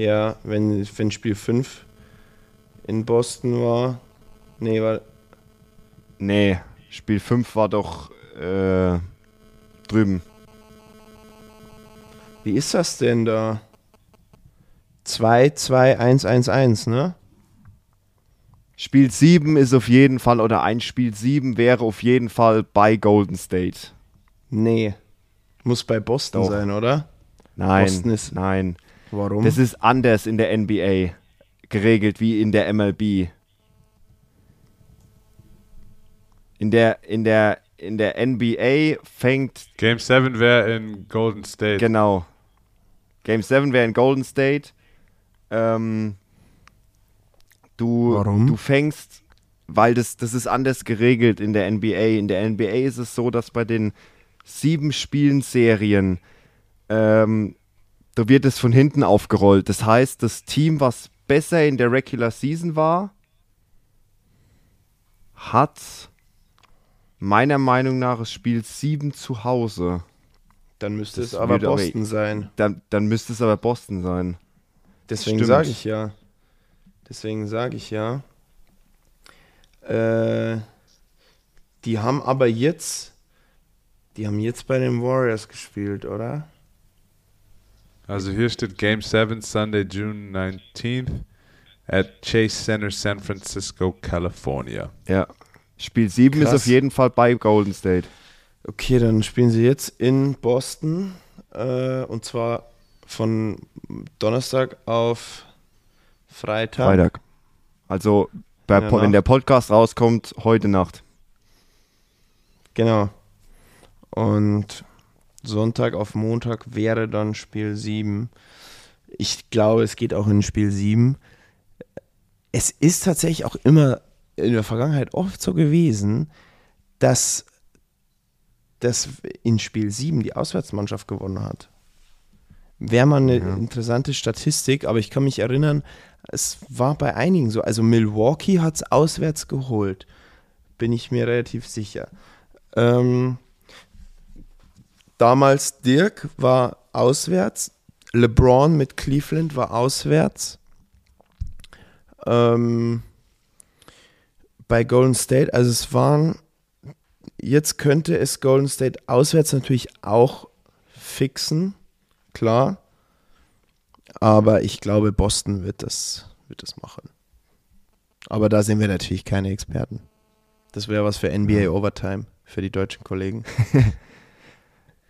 Ja, wenn, wenn Spiel 5 in Boston war. Nee, war. Nee, Spiel 5 war doch äh, drüben. Wie ist das denn da? 2, 2, 1, 1, 1, ne? Spiel 7 ist auf jeden Fall, oder ein Spiel 7 wäre auf jeden Fall bei Golden State. Nee. Muss bei Boston Doch. sein, oder? Nein, Boston ist- nein. Warum? Das ist anders in der NBA geregelt wie in der MLB. In der, in der, in der NBA fängt Game 7 wäre in Golden State. Genau. Game 7 wäre in Golden State. Ähm, du, Warum? du fängst, weil das, das ist anders geregelt in der NBA. In der NBA ist es so, dass bei den sieben Spielen Serien, ähm, da wird es von hinten aufgerollt. Das heißt, das Team, was besser in der Regular Season war, hat meiner Meinung nach das Spiel 7 zu Hause. Dann müsste Das es aber würde aber- Boston sein. Dann, dann müsste es aber Boston sein. Deswegen sage ich ja. Deswegen sage ich ja. Äh, die haben aber jetzt, die haben jetzt bei den Warriors gespielt, oder? Also hier steht Game 7 Sunday, June 19th at Chase Center, San Francisco, California. Ja. Spiel 7 ist Krass. auf jeden Fall bei Golden State. Okay, dann spielen sie jetzt in Boston äh, und zwar von Donnerstag auf Freitag. Freitag. Also, bei, In der wenn der Podcast rauskommt, heute Nacht. Genau. Und Sonntag auf Montag wäre dann Spiel 7. Ich glaube, es geht auch in Spiel 7. Es ist tatsächlich auch immer in der Vergangenheit oft so gewesen, dass, dass in Spiel 7 die Auswärtsmannschaft gewonnen hat. Wäre mal eine Ja. interessante Statistik, aber ich kann mich erinnern, es war bei einigen so. Also Milwaukee hat es auswärts geholt. Bin ich mir relativ sicher. Ähm, damals Dirk war auswärts. LeBron mit Cleveland war auswärts. Ähm, bei Golden State, also es waren, jetzt könnte es Golden State auswärts natürlich auch fixen, klar. Aber ich glaube, Boston wird das, wird das machen. Aber da sind wir natürlich keine Experten. Das wäre was für NBA Overtime für die deutschen Kollegen. (laughs)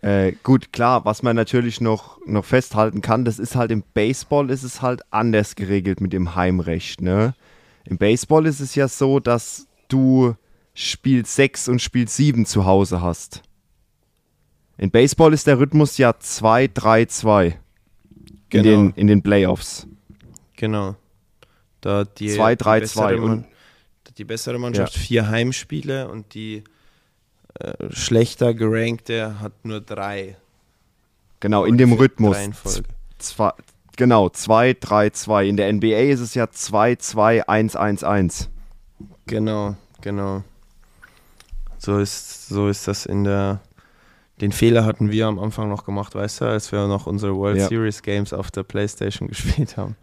Äh, gut, klar, was man natürlich noch, noch festhalten kann, das ist halt im Baseball ist es halt anders geregelt mit dem Heimrecht, ne? Im Baseball ist es ja so, dass du Spiel 6 und Spiel 7 zu Hause hast. In Baseball ist der Rhythmus ja 2-3-2 in, Genau. den, in den Playoffs. Genau. Da die, 2, 3, die bessere 2 Mann- und- die bessere Mannschaft vier Heimspiele und die äh, schlechter gerankte hat nur drei. Genau, in dem Rhythmus. Folge. Zwei, genau, 2-3-2. In der NBA ist es ja 2-2-1-1-1. Genau, genau. So ist, so ist das in der. Den Fehler hatten wir am Anfang noch gemacht, weißt du, als wir noch unsere World Ja. Series Games auf der Playstation (laughs) gespielt haben.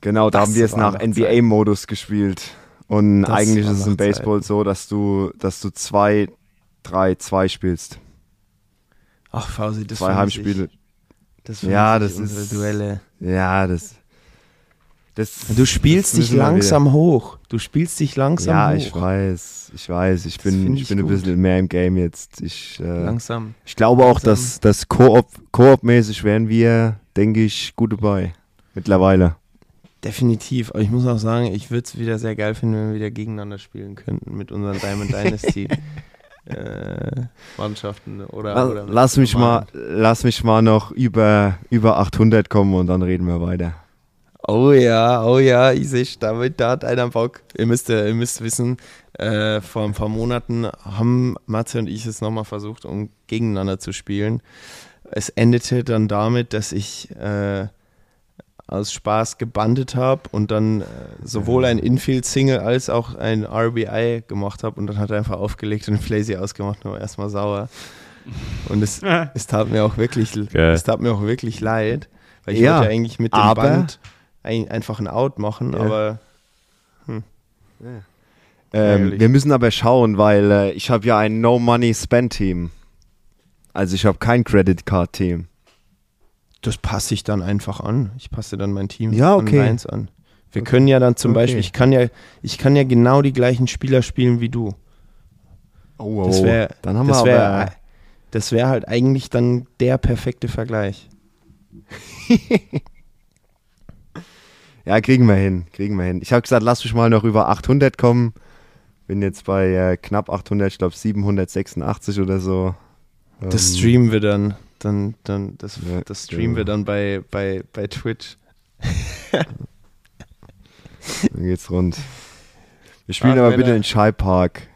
Genau, da Das haben wir es nach NBA-Modus gespielt. Und Das eigentlich ist es im Baseball so, dass du, dass du 2-3-2 spielst. Ach, Fausi, das Zwei Heimspiele. Ich. Das Ja, das ist- Duelle. Ja, das. das Du spielst das dich langsam hoch. Du spielst dich Wieder. langsam Ja, hoch. ich weiß. Ich weiß. Ich Das bin, ich ich bin ein bisschen mehr im Game jetzt. Ich, äh, Langsam. ich glaube auch, langsam. dass das Koop, Koop-mäßig wären wir, denke ich, gut dabei. Mittlerweile. Definitiv. Aber ich muss auch sagen, ich würde es wieder sehr geil finden, wenn wir wieder gegeneinander spielen könnten mit unseren Diamond (laughs) Dynasty äh, Mannschaften oder, La- oder lass mich mal, lass mich mal noch über, über 800 kommen und dann reden wir weiter. Oh ja, oh ja, ich sehe, damit da hat einer Bock. Ihr müsst, äh, ihr müsst wissen, äh, vor ein paar Monaten haben Matze und ich es nochmal versucht, um gegeneinander zu spielen. Es endete dann damit, dass ich äh, aus Spaß gebandet habe und dann äh, sowohl ein Infield-Single als auch ein RBI gemacht habe und dann hat er einfach aufgelegt und Flazy ausgemacht und war erstmal sauer. Und es, es tat mir auch wirklich, Geil. es tat mir auch wirklich leid, weil ich Ja, wollte eigentlich mit dem aber- Band ein, einfach ein Out machen, Ja. aber Ähm, Ärgerlich. wir müssen aber schauen, weil äh, ich habe ja ein No-Money-Spend-Team. Also ich habe kein Credit-Card-Team. Das passe ich dann einfach an. Ich passe dann mein Team Ja, an okay. meins an. Wir können ja dann zum Okay. Beispiel, ich kann ja, ich kann ja genau die gleichen Spieler spielen wie du. Oh, Das wäre, dann haben das wir aber, das wäre halt eigentlich dann der perfekte Vergleich. (laughs) ja, kriegen wir hin, kriegen wir hin. Ich habe gesagt, lass mich mal noch über 800 kommen. Bin jetzt bei äh, knapp 800, ich glaube 786 oder so. Das Ähm, streamen wir dann, dann, dann, das, das streamen ja. wir dann bei, bei, bei Twitch. (laughs) Dann geht's rund. Wir spielen Ach, aber bitte in Shy Park.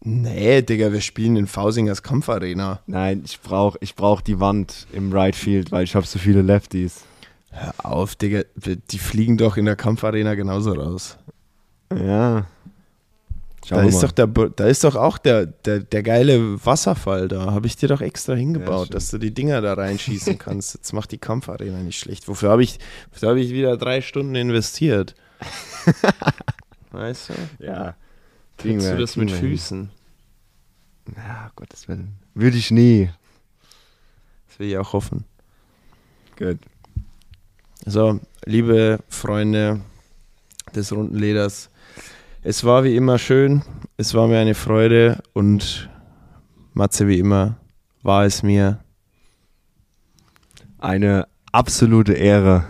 Nee, Digga, wir spielen in Fausingers Kampfarena. Nein, ich brauche ich brauch die Wand im Right Field, weil ich habe so viele Lefties. Hör auf, Digga, die fliegen doch in der Kampfarena genauso raus. Ja. Schauen Da ist, mal. doch der, da ist doch auch der, der, der geile Wasserfall da. Habe ich dir doch extra hingebaut, stimmt. dass du die Dinger da reinschießen (laughs) kannst. Jetzt macht die Kampfarena nicht schlecht. Wofür habe ich, wofür hab ich wieder drei Stunden investiert? (laughs) weißt du? ja. Kriegst du das mit. Füßen? Ja, Gottes Willen. Würde ich nie. Das will ich auch hoffen. Gut. So, liebe Freunde des runden Leders, es war wie immer schön, es war mir eine Freude und Matze, wie immer, war es mir. Eine absolute Ehre.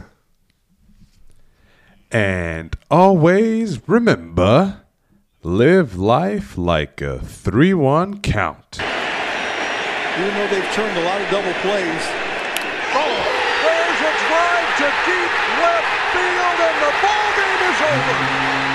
And always remember live life like a 3 1 count. Even though they've turned a lot of double plays. Oh, there's a drive to deep left field, and the ball game is over.